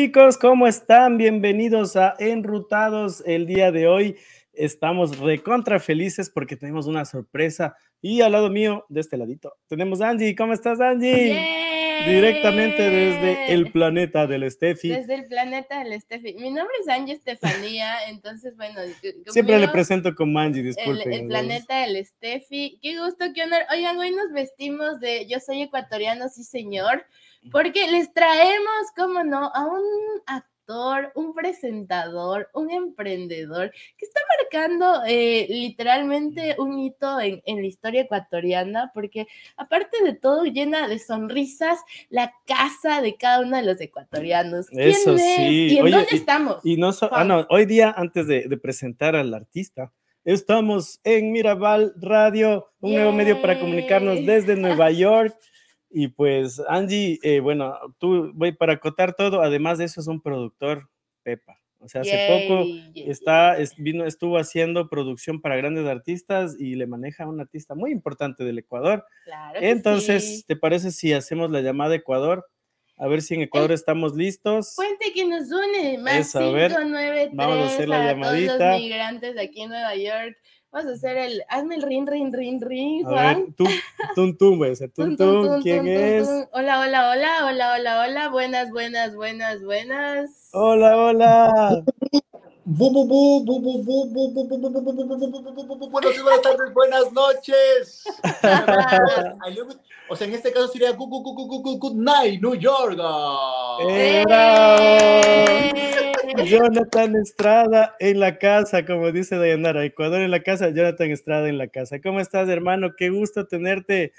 Chicos, ¿cómo están? Bienvenidos a Enrutados. El día de hoy estamos recontra felices porque tenemos una sorpresa. Y al lado mío, de este ladito, tenemos a Angie. ¿Cómo estás, Angie? Directamente desde el planeta del Steffi. Desde el planeta del Steffi. Mi nombre es Angie Estefanía, entonces, bueno. Siempre le presento como Angie, disculpen. El, el planeta del Steffi. Qué gusto, qué honor. Oigan, hoy nos vestimos de Yo soy ecuatoriano, sí, señor, porque les traemos, cómo no, a un un presentador, un emprendedor que está marcando eh, literalmente un hito en, la historia ecuatoriana, porque aparte de todo, llena de sonrisas la casa de cada uno de los ecuatorianos. Eso sí. ¿Y en dónde estamos? Y no, ah, no, hoy día, antes de, presentar al artista, Estamos en Mirabal Radio, un nuevo medio para comunicarnos desde Nueva York. Y pues, Angie, eh, bueno, tú voy para acotar todo, además de eso es un productor Pepa. O sea, hace poco está, vino, estuvo haciendo producción para grandes artistas y le maneja a un artista muy importante del Ecuador. Claro Entonces, ¿te parece si hacemos la llamada Ecuador? A ver si en Ecuador estamos listos. Puente que nos une, más 593 vamos a hacer la llamadita. todos los migrantes de aquí en Nueva York. Vamos a hacer el, hazme el rin, rin, rin, rin, Juan. Ver, tum, tum, voy a hacer tum, tum, ¿quién es? Hola, hola, hola, hola, hola, hola, buenas, buenas, buenas, buenas. Hola, hola. Buenas tardes, buenas noches. O sea, en este caso sería good, good, good, good, good night, New York. Jonathan Estrada en la casa, como dice Dayanara. Ecuador en la casa, Jonathan Estrada en la casa. ¿Cómo estás, hermano? Qué gusto tenerte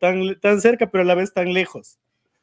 tan, tan cerca, pero a la vez tan lejos.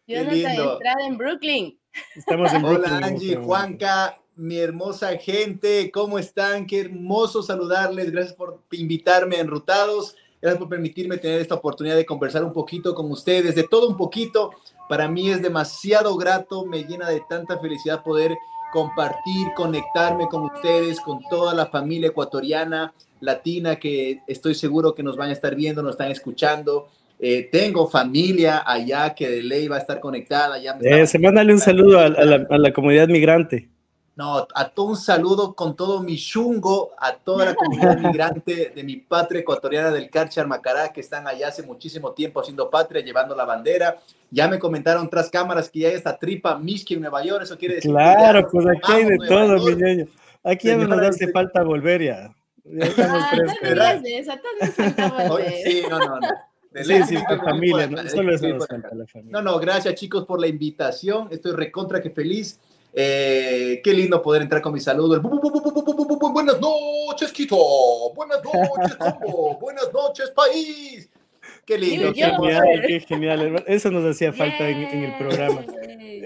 Jonathan Estrada en Brooklyn. Estamos en Brooklyn. Hola, Angie, Juanca, mi hermosa gente. ¿Cómo están? Qué hermoso saludarles. Gracias por invitarme a Enrutados. Gracias por permitirme tener esta oportunidad de conversar un poquito con ustedes, de todo un poquito. Para mí es demasiado grato, me llena de tanta felicidad poder compartir, conectarme con ustedes, con toda la familia ecuatoriana, latina, que estoy seguro que nos van a estar viendo, nos están escuchando. Eh, tengo familia allá que de ley va a estar conectada. Ya eh, se mándale un saludo a la comunidad migrante. No, a todo un saludo con todo mi chungo, a toda la comunidad migrante de mi patria ecuatoriana del Carchar Macará, que están allá hace muchísimo tiempo haciendo patria, llevando la bandera. Ya me comentaron tras cámaras que ya hay esta tripa Miski en Nueva York, eso quiere decir. Claro, pues aquí hay de todo, mi niño. Aquí ya no nos hace falta volver ya. Ya estamos ah, de esa, Sí, no, no, no. sí, sí, la familia, no solo eso nos falta la familia. No, no, gracias chicos por la invitación. Estoy recontra que feliz eh, qué lindo poder entrar con mi saludo. buenas noches, Quito. Buenas noches, Congo. Buenas noches, país. Qué lindo. Qué genial, qué genial. Eso nos hacía falta en, el programa.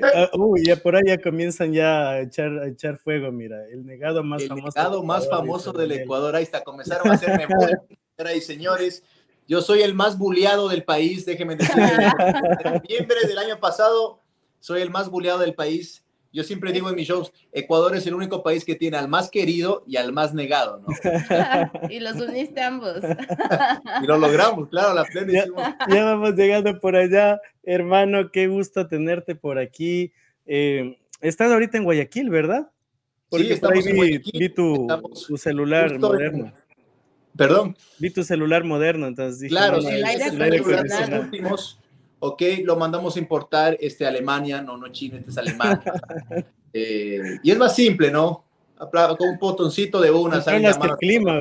Ah, uy, ya por ahí ya comienzan ya a echar, a echar fuego, mira, el negado más el famoso. negado más famoso del Ecuador, ahí está, comenzaron a hacer memoria, señoras y señores. Yo soy el más buleado del país, déjenme decirles. En noviembre del año pasado, soy el más buleado del país yo siempre digo en mis shows, Ecuador es el único país que tiene al más querido y al más negado, ¿no? y los uniste ambos. y lo logramos, claro, la plena. Ya, vamos llegando por allá, hermano, qué gusto tenerte por aquí. Eh, estás ahorita en Guayaquil, ¿verdad? Porque sí, estamos en vi, vi tu, tu, celular moderno. Perdón. Vi tu celular moderno, entonces dije, Claro, sí, los últimos ok, lo mandamos a importar este, Alemania, no, no China, este es Alemania. Eh, y es más simple, ¿no? Con un botoncito de una. Manejas el clima,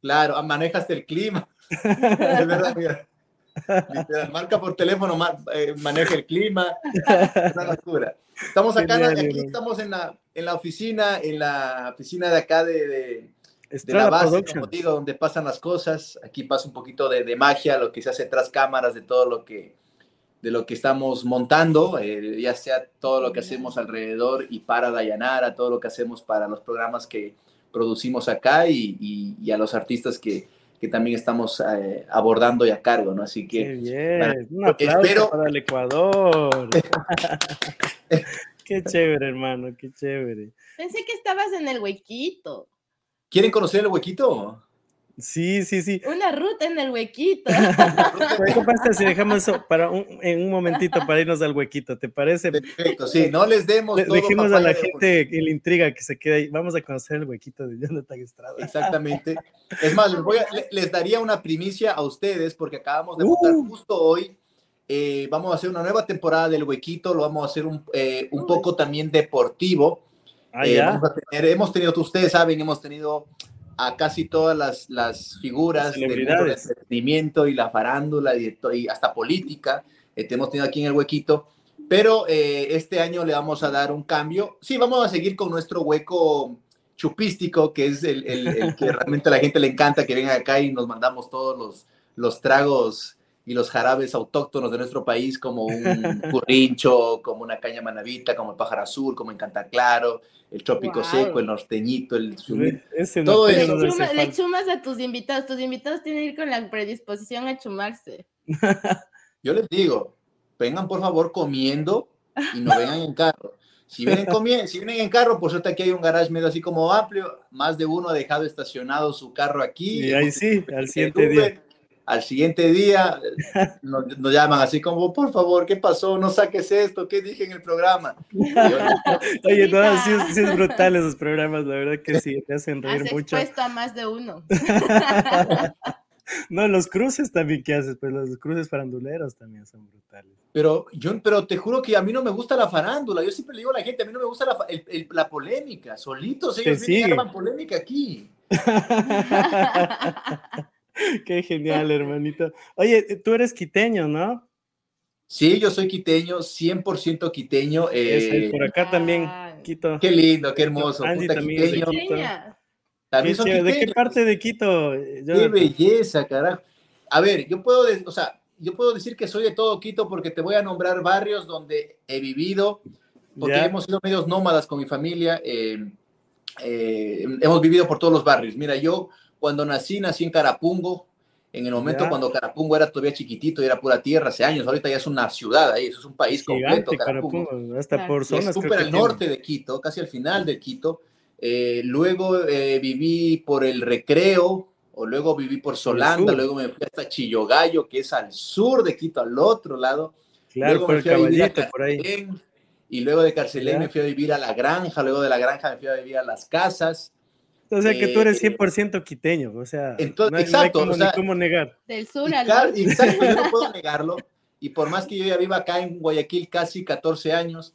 Claro, manejas el clima. es verdad, mira. marca por teléfono, eh, maneja el clima. Una locura. Estamos acá, aquí estamos en la, en la oficina, en la oficina de acá de, de, de la base, como digo, donde pasan las cosas. Aquí pasa un poquito de, de, magia, lo que se hace tras cámaras, de todo lo que, de lo que estamos montando, eh, ya sea todo lo que hacemos alrededor y para Dayanara, todo lo que hacemos para los programas que producimos acá y, y, a los artistas que, que también estamos eh, abordando y a cargo, ¿no? Así que... Qué bien. Un aplauso espero... para el Ecuador. qué chévere, hermano, qué chévere. Pensé que estabas en el huequito. ¿Quieren conocer el huequito? Sí, sí, sí. Una ruta en el huequito. ¿Qué pasa si dejamos eso para un, en un momentito para irnos al huequito? ¿Te parece? Perfecto, sí, no les demos. todo dejemos a la gente que la intriga que se quede ahí. Vamos a conocer el huequito de Jonathan Estrada. Exactamente. Es más, les, voy a, les daría una primicia a ustedes porque acabamos de votar uh. justo hoy. Eh, vamos a hacer una nueva temporada del huequito, lo vamos a hacer un, eh, un poco también deportivo. Ah, eh, hemos tenido, ustedes saben, hemos tenido a casi todas las, las figuras del entretenimiento y la farándula y, y hasta política. Eh, hemos tenido aquí en el huequito. Pero eh, este año le vamos a dar un cambio. Sí, vamos a seguir con nuestro hueco chupístico, que es el, el, que realmente a la gente le encanta que venga acá y nos mandamos todos los, los tragos y los jarabes autóctonos de nuestro país, como un currincho, como una caña manavita, como el pájaro azul, como Encanta Claro, el trópico seco, el norteñito, el todo eso. Le, chumas a tus invitados, tus invitados tienen que ir con la predisposición a chumarse. Yo les digo, vengan por favor comiendo y no vengan en carro. Si vienen, comiendo, si vienen en carro, por suerte aquí hay un garage medio así como amplio, más de uno ha dejado estacionado su carro aquí. Y ahí sí, al siguiente día al siguiente día nos, llaman así como, por favor, ¿qué pasó? No saques esto, ¿qué dije en el programa? Oye, no, sí, es brutal esos programas, la verdad que sí, te hacen reír Has mucho. expuesto a más de uno. no, los cruces también que haces, pues los cruces faranduleros también son brutales. Pero yo, pero te juro que a mí no me gusta la farándula, yo siempre le digo a la gente, a mí no me gusta la, la polémica, solitos ellos vienen y polémica aquí. Qué genial, hermanito. Oye, tú eres quiteño, ¿no? Sí, yo soy quiteño, 100% quiteño. Eh, por acá también, Quito. Qué lindo, qué hermoso. Andy también es de Quito. También son ¿De qué parte de Quito? Qué belleza, carajo. A ver, yo puedo, o sea, yo puedo decir que soy de todo Quito porque te voy a nombrar barrios donde he vivido, porque hemos sido medios nómadas con mi familia. Eh, eh, hemos vivido por todos los barrios. Mira, yo cuando nací, nací en Carapungo, en el momento cuando Carapungo era todavía chiquitito y era pura tierra, hace años, ahorita ya es una ciudad ahí, eso es un país completo. Carapungo. hasta por zonas. Súper al norte de Quito, casi al final de Quito. Eh, luego eh, viví por el Recreo, o luego viví por Solanda, luego me fui hasta Chillogallo, que es al sur de Quito, al otro lado. Claro, luego me fui a vivir a por ahí. Y luego de Carcelén me fui a vivir a la granja, luego de la granja me fui a vivir a las casas. O sea que tú eres 100% eh, quiteño, o sea, no hay, exacto, cómo, negar. Del sur al norte. Exacto, yo no puedo negarlo. Y por más que yo ya viva acá en Guayaquil casi 14 años,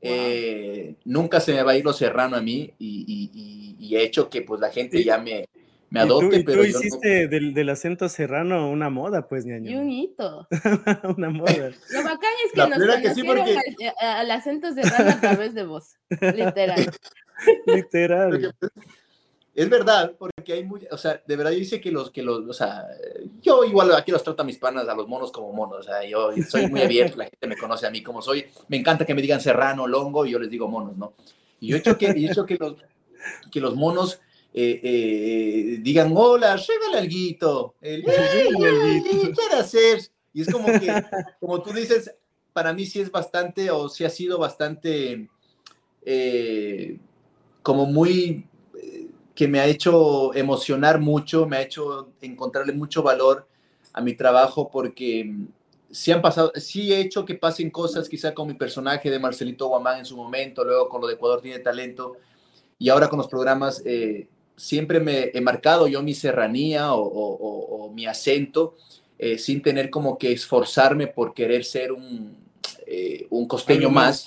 eh, nunca se me va a ir lo serrano a mí y, y, he hecho que pues la gente ya me, me adopte. ¿Y tú, pero tú hiciste del, del, acento serrano una moda, pues, ñaño. Y un hito. una moda. Lo bacán es que nos conocieron que sí, al, al, acento serrano a través de vos, literal. literal. Es verdad, porque hay muy, o sea, de verdad yo dice que los, que los, o sea, yo igual aquí los trato a mis panas, a los monos como monos, o sea, yo soy muy abierto, la gente me conoce a mí como soy, me encanta que me digan serrano, longo, y yo les digo monos, ¿no? Y yo he hecho que, he hecho que, los, que los monos eh, eh, digan, hola, regala alguito, el, ¿qué hacer? Y es como que, como tú dices, para mí sí es bastante, o sí ha sido bastante, eh, como muy que me ha hecho emocionar mucho, me ha hecho encontrarle mucho valor a mi trabajo porque mm, sí han pasado, sí he hecho que pasen cosas quizá con mi personaje de Marcelito Guamán en su momento, luego con lo de Ecuador tiene talento y ahora con los programas eh, siempre me he marcado yo mi serranía o, mi acento eh, sin tener como que esforzarme por querer ser un, eh, un costeño más.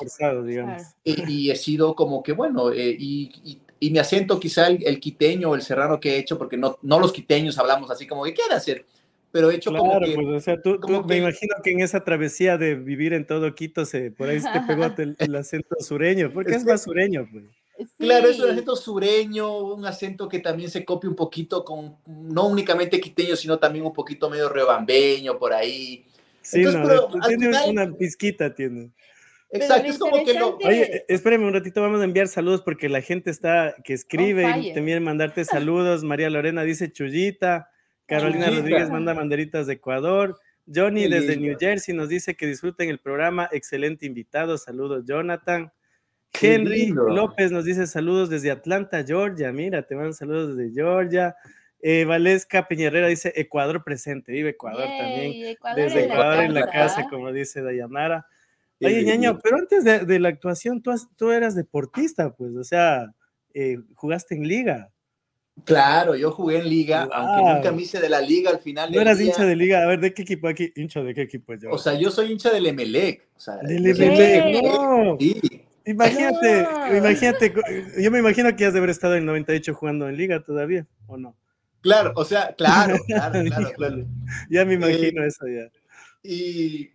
Y, he sido como que, bueno, y, y mi acento quizá el, quiteño o el serrano que he hecho, porque no, no los quiteños hablamos así como que quiere hacer, pero he hecho como que... Pues, o sea, tú, me imagino que en esa travesía de vivir en todo Quito, se, por ahí se te pegó el, acento sureño, porque es, más sureño, pues. Claro, es un acento sureño, un acento que también se copia un poquito con, no únicamente quiteño, sino también un poquito medio rebambeño por ahí. Sí, no, tiene una pizquita, tiene. Exacto, es como que no. Oye, espérame un ratito, vamos a enviar saludos porque la gente está que escribe y también mandarte saludos. María Lorena dice Chullita, Carolina Rodríguez manda banderitas de Ecuador. Johnny desde New Jersey nos dice que disfruten el programa, excelente invitado, saludos Jonathan. Henry López nos dice saludos desde Atlanta, Georgia, mira, te mandan saludos desde Georgia. Eh, Valesca Peñarera dice Ecuador presente, vive Ecuador también. Desde Ecuador en la casa, como dice Dayanara. Oye, ñaño, pero antes de, la actuación, tú, tú, eras deportista, pues, o sea, eh, jugaste en liga. Claro, yo jugué en liga, aunque nunca me hice de la liga al final. No eras hincha de liga, a ver, ¿de qué equipo aquí? Hincha de qué equipo yo? O sea, yo soy hincha del Emelec. O sea, del Emelec, no. Sí. Imagínate, imagínate, yo me imagino que has de haber estado en 98 jugando en liga todavía, ¿o no? Claro, o sea, claro, claro, claro, claro. Ya me imagino eh, eso ya. Y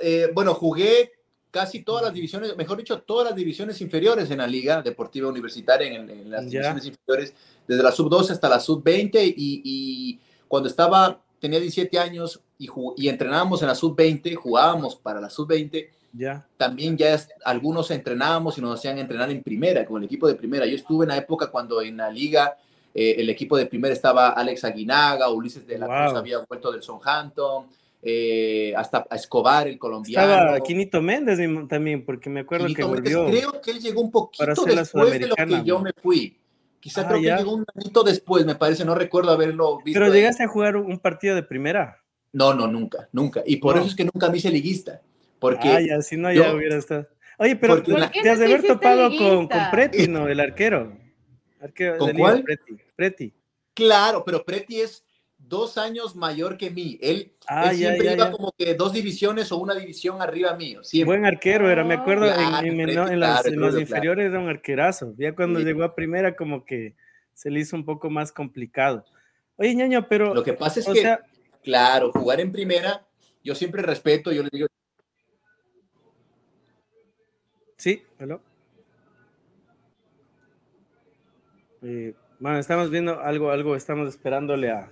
eh, bueno, jugué casi todas las divisiones, mejor dicho, todas las divisiones inferiores en la Liga Deportiva Universitaria, en, las divisiones inferiores, desde la sub-12 hasta la sub-20 y, cuando estaba, tenía 17 años y, y entrenábamos en la sub-20, jugábamos para la sub-20 ya. También ya algunos entrenábamos y nos hacían entrenar en primera, con el equipo de primera. Yo estuve en la época cuando en la liga eh, el equipo de primera estaba Alex Aguinaga, Ulises de la Cruz había vuelto del Southampton, eh, hasta Escobar, el colombiano. Estaba Quinito Méndez también, porque me acuerdo que volvió. creo que él llegó un poquito después de lo que yo me fui. Quizá ah, creo que llegó un añito después, me parece, no recuerdo haberlo visto. Pero llegaste a jugar un partido de primera. No, no, nunca, nunca. Y por eso es que nunca me hice liguista. Porque Ay, así no, ya hubiera estado. Oye, pero te has de haber topado con, con Preti, ¿no? El arquero. arquero ¿Con cuál? Preti. Preti. Claro, pero Preti es dos años mayor que mí. Él, ah, siempre iba como que dos divisiones o una división arriba mío. Siempre. Buen arquero era, me acuerdo, en, las, inferiores era un arquerazo. Ya cuando llegó a primera como que se le hizo un poco más complicado. Oye, ñaño, pero... Lo que pasa es que, claro, jugar en primera, yo siempre respeto, yo le digo, Sí, hello. Eh, bueno, estamos viendo algo, algo, estamos esperándole a,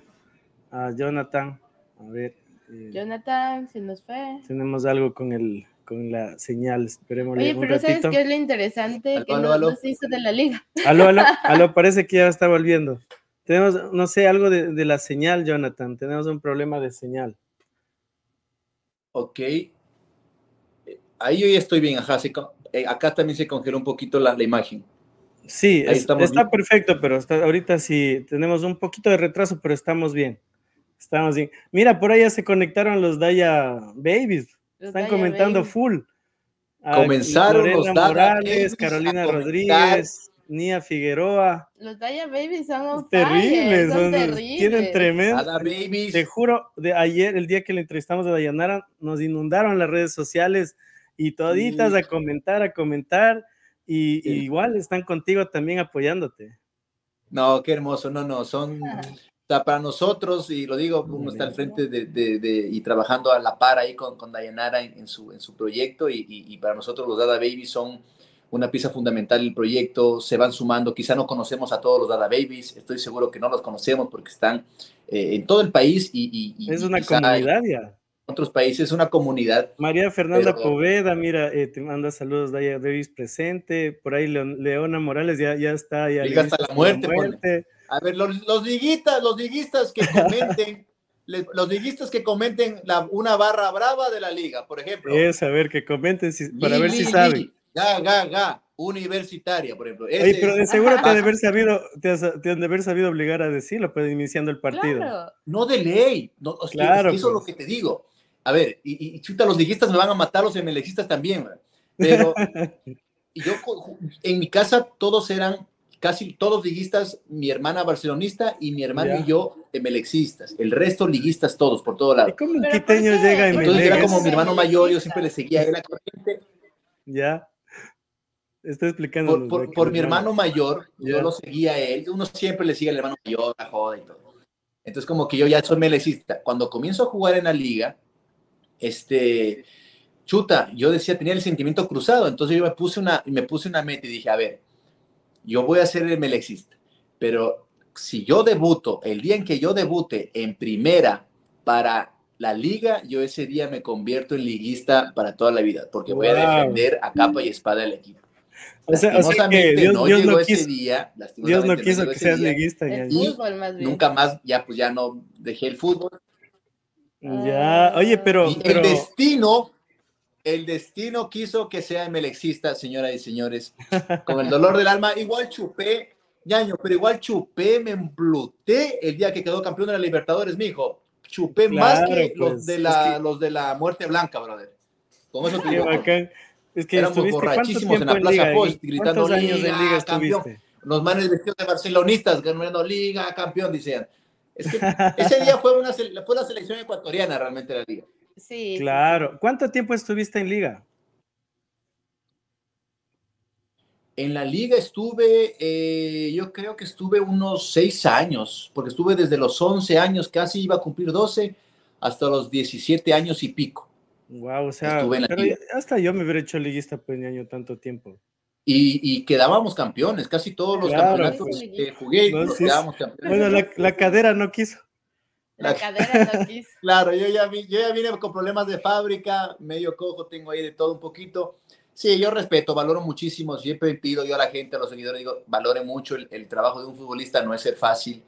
a Jonathan. A ver. Eh, Jonathan, se nos fue. Tenemos algo con el con la señal, esperemos. Oye, pero ¿sabes qué es lo interesante? que no, se hizo de la liga. Aló, aló, aló, parece que ya está volviendo. Tenemos, no sé, algo de, de la señal, Jonathan. Tenemos un problema de señal. Ok. Eh, ahí yo ya estoy bien, ajá, sí, eh, acá también se congeló un poquito la, imagen. Sí, está perfecto, pero ahorita sí tenemos un poquito de retraso, pero estamos bien. Estamos bien. Mira, por ahí ya se conectaron los Daya Babies. Están comentando full. Ah, Comenzaron los Daya Morales, Carolina Rodríguez, Nia Figueroa. Los Daya Babies son terribles, son, terribles. Tienen tremendo. Te juro, de ayer, el día que le entrevistamos a Dayanara, nos inundaron las redes sociales y toditas a comentar, a comentar, y, igual están contigo también apoyándote. No, qué hermoso, no, no, son, para nosotros, y lo digo, uno está al frente de, y trabajando a la par ahí con, con Dayanara en, su, en su proyecto, y, para nosotros los Dada Babies son una pieza fundamental del proyecto, se van sumando, quizá no conocemos a todos los Dada Babies, estoy seguro que no los conocemos porque están eh, en todo el país y... es una comunidad ya otros países, una comunidad. María Fernanda Poveda, mira, eh, te manda saludos, Daya Davis presente, por ahí Leona Morales ya, ya está. Ya hasta la muerte. A ver, los, los liguistas, los liguistas que comenten, los liguistas que comenten la, una barra brava de la liga, por ejemplo. Es, a ver, que comenten para ver si saben. Ga, ga, ga, universitaria, por ejemplo. Oye, pero de seguro te han de haber sabido, te, han de haber sabido obligar a decirlo, pues iniciando el partido. No de ley, no, claro, eso es lo pues. que te digo a ver, y, chuta, los liguistas me van a matar, los emelecistas también, pero yo en mi casa todos eran, casi todos liguistas, mi hermana barcelonista y mi hermano y yo emelexistas, el resto liguistas todos, por todo lado. ¿Y cómo un quiteño llega a Entonces era como mi hermano mayor, yo siempre le seguía a la corriente. Ya. Estoy explicando. Por, mi hermano mayor, yo lo seguía a él, uno siempre le sigue al hermano mayor, la joda y todo. Entonces como que yo ya soy melecista. Cuando comienzo a jugar en la liga, este, chuta, yo decía, tenía el sentimiento cruzado, entonces yo me puse una, me puse una meta y dije, a ver, yo voy a ser el melexista, pero si yo debuto, el día en que yo debute en primera para la liga, yo ese día me convierto en liguista para toda la vida, porque voy a defender a capa y espada el equipo. O sea, que Dios no llegó ese día. Dios no quiso que seas liguista. nunca más, ya pues ya no dejé el fútbol. Ya, oye, pero, El destino, el destino quiso que sea melexista, señoras y señores. Con el dolor del alma, igual chupé Ñaño, pero igual chupé, me empluté el día que quedó campeón de la Libertadores, mijo. Chupé más que los, pues, de es la, que- los de la muerte blanca, brother. Con eso te bacán. Es que Éramos borrachísimos en la en Plaza liga? Foch, ¿Y gritando, ¿Cuántos años en "Liga, liga campeón". Los manes vestidos de barcelonistas ganando liga, campeón, decían. Es que ese día fue, una, fue la selección ecuatoriana realmente la liga. Sí. sí, Claro. ¿Cuánto tiempo estuviste en liga? En la liga estuve, eh, yo creo que estuve unos seis años, porque estuve desde los 11 años, casi iba a cumplir 12, hasta los 17 años y pico. Wow, o sea, Estuve en la pero liga. hasta yo me hubiera hecho liguista pues año tanto tiempo. Y, y quedábamos campeones, casi todos los Claro, campeonatos pues. que jugué, No, los sí, quedábamos campeones. Bueno, la, la cadera no quiso. La La- cadera no quiso. Claro, yo ya, vi- yo ya vine con problemas de fábrica, medio cojo, tengo ahí de todo un poquito. Sí, yo respeto, valoro muchísimo, siempre pido yo a la gente, a los seguidores, digo, valore mucho el, el trabajo de un futbolista, no es ser fácil,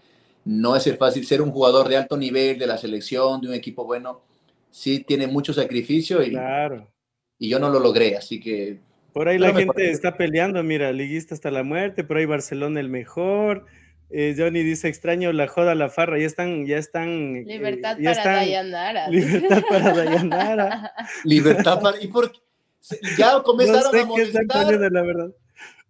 no es ser fácil ser un jugador de alto nivel, de la selección, de un equipo bueno, sí tiene mucho sacrificio y, Claro. y yo no lo logré, así que Por ahí la gente parece- está peleando, mira, liguista hasta la muerte, por ahí Barcelona el mejor. Eh, Johnny dice extraño la joda, la farra, ya están, ya están. eh, Libertad ya para están- Dayanara. Libertad para Dayanara. libertad para... ¿Y por qué? Ya No comenzaron sé a molestar, poniendo, la verdad.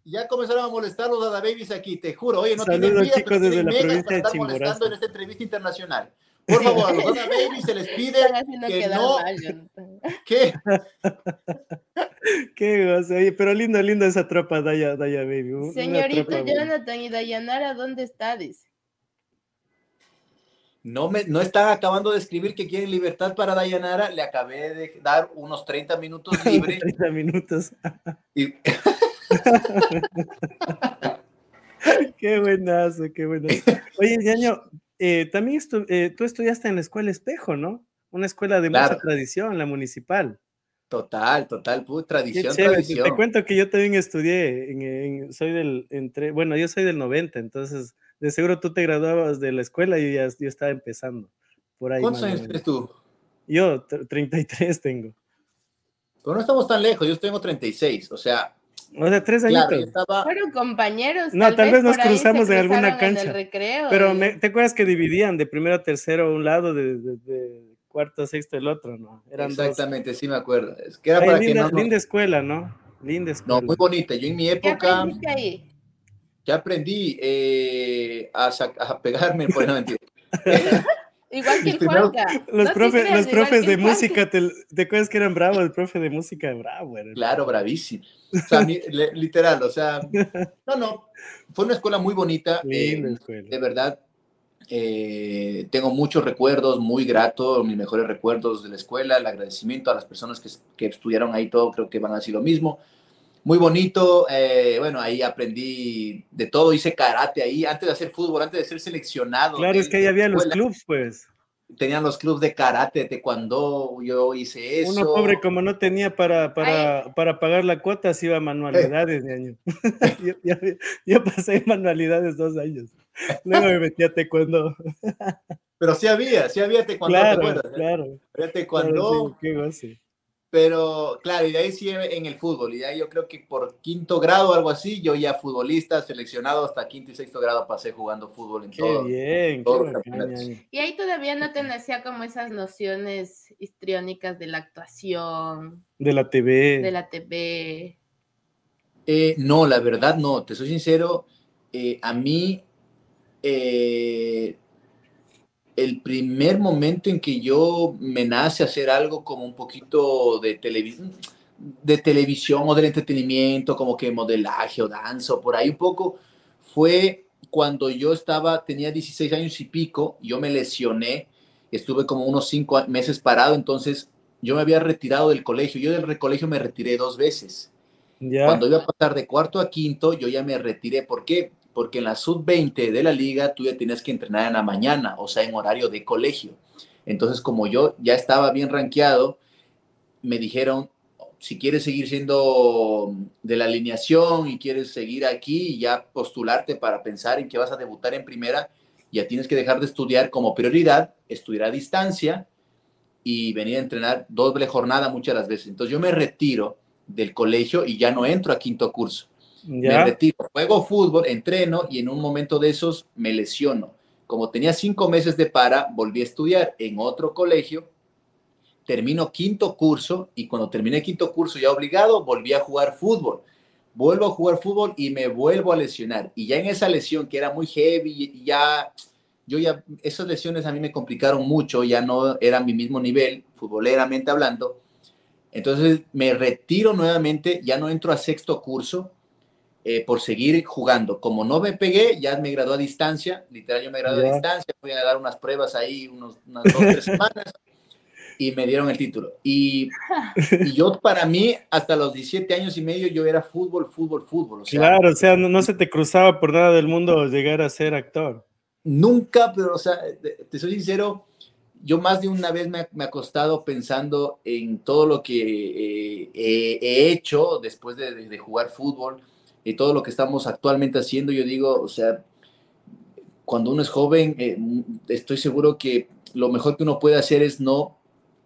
ya comenzaron a molestar los Dada Babies aquí, te juro. Oye, no Saludos, tienen vida, chicos, pero desde la provincia para de estar molestando en esta entrevista internacional. Por favor, a los Dada Babies se les pide que no, mal, que Qué gozo, pero lindo, lindo esa tropa, Daya, Daya Baby. Señorito. Jonathan y Dayanara, ¿dónde está? Dice. no, me, no están acabando de escribir que quieren libertad para Dayanara. Le acabé de dar unos 30 minutos libre. 30 minutos. y, Qué buenazo, qué buenazo. Oye, Ñaño, eh, también estu- eh, tú estudiaste en la escuela Espejo, ¿no? Una escuela de mucha tradición, la municipal. Total, total, pu- Qué tradición, chévere. Te, te tradición. cuento que yo también estudié, en, en- soy del, entre, bueno, yo soy del 90, entonces de seguro tú te graduabas de la escuela y ya, yo estaba empezando. Por ahí. ¿Cuántos años tienes tú? Yo, tr- 33 tengo. Pero no estamos tan lejos, yo tengo 36, o sea, O sea, tres claro, años. estaba... Fueron compañeros. No, tal vez nos cruzamos en alguna cruzaron en el cancha, recreo Pero y- me- ¿te acuerdas que dividían de primero a tercero un lado, de, de- de cuarto sexto el otro, no? Eran dos. Exactamente, sí me acuerdo. Es que era Ay, para linda, que no... linda escuela, ¿no? Linda escuela. No, muy bonita. Yo en mi ¿Qué época aprendiste ahí? ya aprendí eh, a, sac- a pegarme, por no mentir. Igual que el Juanca. Los, No te profe- creas, los profes de música, te, ¿te acuerdas que eran bravos? El profe de música, bravo. era. Claro, bravísimo. O sea, mi- le- literal, o sea, no, no, fue una escuela muy bonita. Linda eh, escuela. de verdad, eh, tengo muchos recuerdos, muy gratos, mis mejores recuerdos de la escuela, el agradecimiento a las personas que, que estudiaron ahí todo, creo que van a decir lo mismo. Muy bonito, eh, bueno, ahí aprendí de todo, hice karate ahí, antes de hacer fútbol, antes de ser seleccionado. Claro, es que ahí había los clubs, pues. Tenían los clubes de karate, de taekwondo, yo hice eso. Uno pobre, como no tenía para, para, para pagar la cuota, se iba a manualidades de año. yo, yo- yo pasé manualidades dos años. Luego me metí a taekwondo. Pero sí había, sí había taekwondo, ¿te Claro, acuerdas? eh? claro. Había claro, taekwondo, sí, qué goce. Pero claro, y de ahí sí en el fútbol, y de ahí yo creo que por quinto grado o algo así, yo ya futbolista, seleccionado hasta quinto y sexto grado pasé jugando fútbol en Qué todo. bien, qué ñaño. Y ahí todavía no te nacía como esas nociones histriónicas de la actuación, De la TV. de la TV. Eh, no, la verdad no, te soy sincero, eh, a mí eh, el primer momento en que yo me nace hacer algo como un poquito de televisión, de televisión o del entretenimiento, como que modelaje o danza o por ahí un poco, fue cuando yo estaba, tenía 16 años y pico, yo me lesioné, estuve como unos 5 meses parado, entonces yo me había retirado del colegio, yo del colegio me retiré dos veces. Cuando iba a pasar de cuarto a quinto, yo ya me retiré. ¿Por qué? Porque en la sub-20 de la liga tú ya tenías que entrenar en la mañana, o sea, en horario de colegio. Entonces, como yo ya estaba bien rankeado, me dijeron, si quieres seguir siendo de la alineación y quieres seguir aquí y ya postularte para pensar en que vas a debutar en primera, ya tienes que dejar de estudiar como prioridad, estudiar a distancia y venir a entrenar doble jornada muchas las veces. Entonces yo me retiro del colegio y ya no entro a quinto curso. Me retiro, juego fútbol, entreno y en un momento de esos me lesiono. Como tenía cinco meses de para, volví a estudiar en otro colegio, termino quinto curso y cuando terminé quinto curso ya obligado, volví a jugar fútbol. Vuelvo a jugar fútbol y me vuelvo a lesionar. Y ya en esa lesión que era muy heavy, ya yo ya, esas lesiones a mí me complicaron mucho, ya no era mi mismo nivel, futboleramente hablando. Entonces me retiro nuevamente, ya no entro a sexto curso eh, por seguir jugando. Como no me pegué, ya me gradué a distancia, literal yo me gradué a distancia, fui a dar unas pruebas ahí, unos, unas dos, tres semanas, y me dieron el título. Y, yo para mí, hasta los 17 años y medio, yo era fútbol, fútbol, fútbol. claro, o sea, no, no se te cruzaba por nada del mundo llegar a ser actor. Nunca, pero, o sea, te soy sincero, yo más de una vez me, ha acostado pensando en todo lo que eh, he hecho después de, jugar fútbol y todo lo que estamos actualmente haciendo. Yo digo, o sea, cuando uno es joven, eh, estoy seguro que lo mejor que uno puede hacer es no,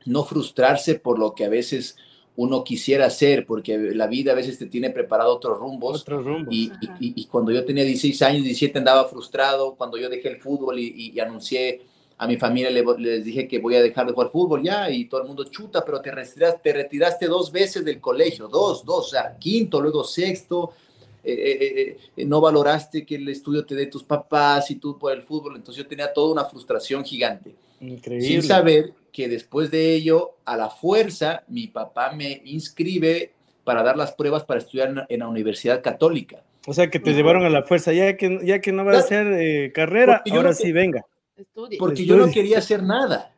no frustrarse por lo que a veces uno quisiera hacer, porque la vida a veces te tiene preparado otros rumbos. Y, y, cuando yo tenía 16 años, 17 andaba frustrado, cuando yo dejé el fútbol y, anuncié a mi familia, les dije que voy a dejar de jugar fútbol ya, y todo el mundo chuta, pero te retiraste, te retiraste dos veces del colegio, dos, dos, o sea, quinto, luego sexto, eh, eh, eh, no valoraste que el estudio te dé tus papás y tú por el fútbol, entonces yo tenía toda una frustración gigante. Increíble. Sin saber que después de ello, a la fuerza, mi papá me inscribe para dar las pruebas para estudiar en la Universidad Católica. O sea, que te llevaron a la fuerza, ya que, ya que no va a hacer eh, carrera, ahora sí venga. Porque yo no quería hacer nada.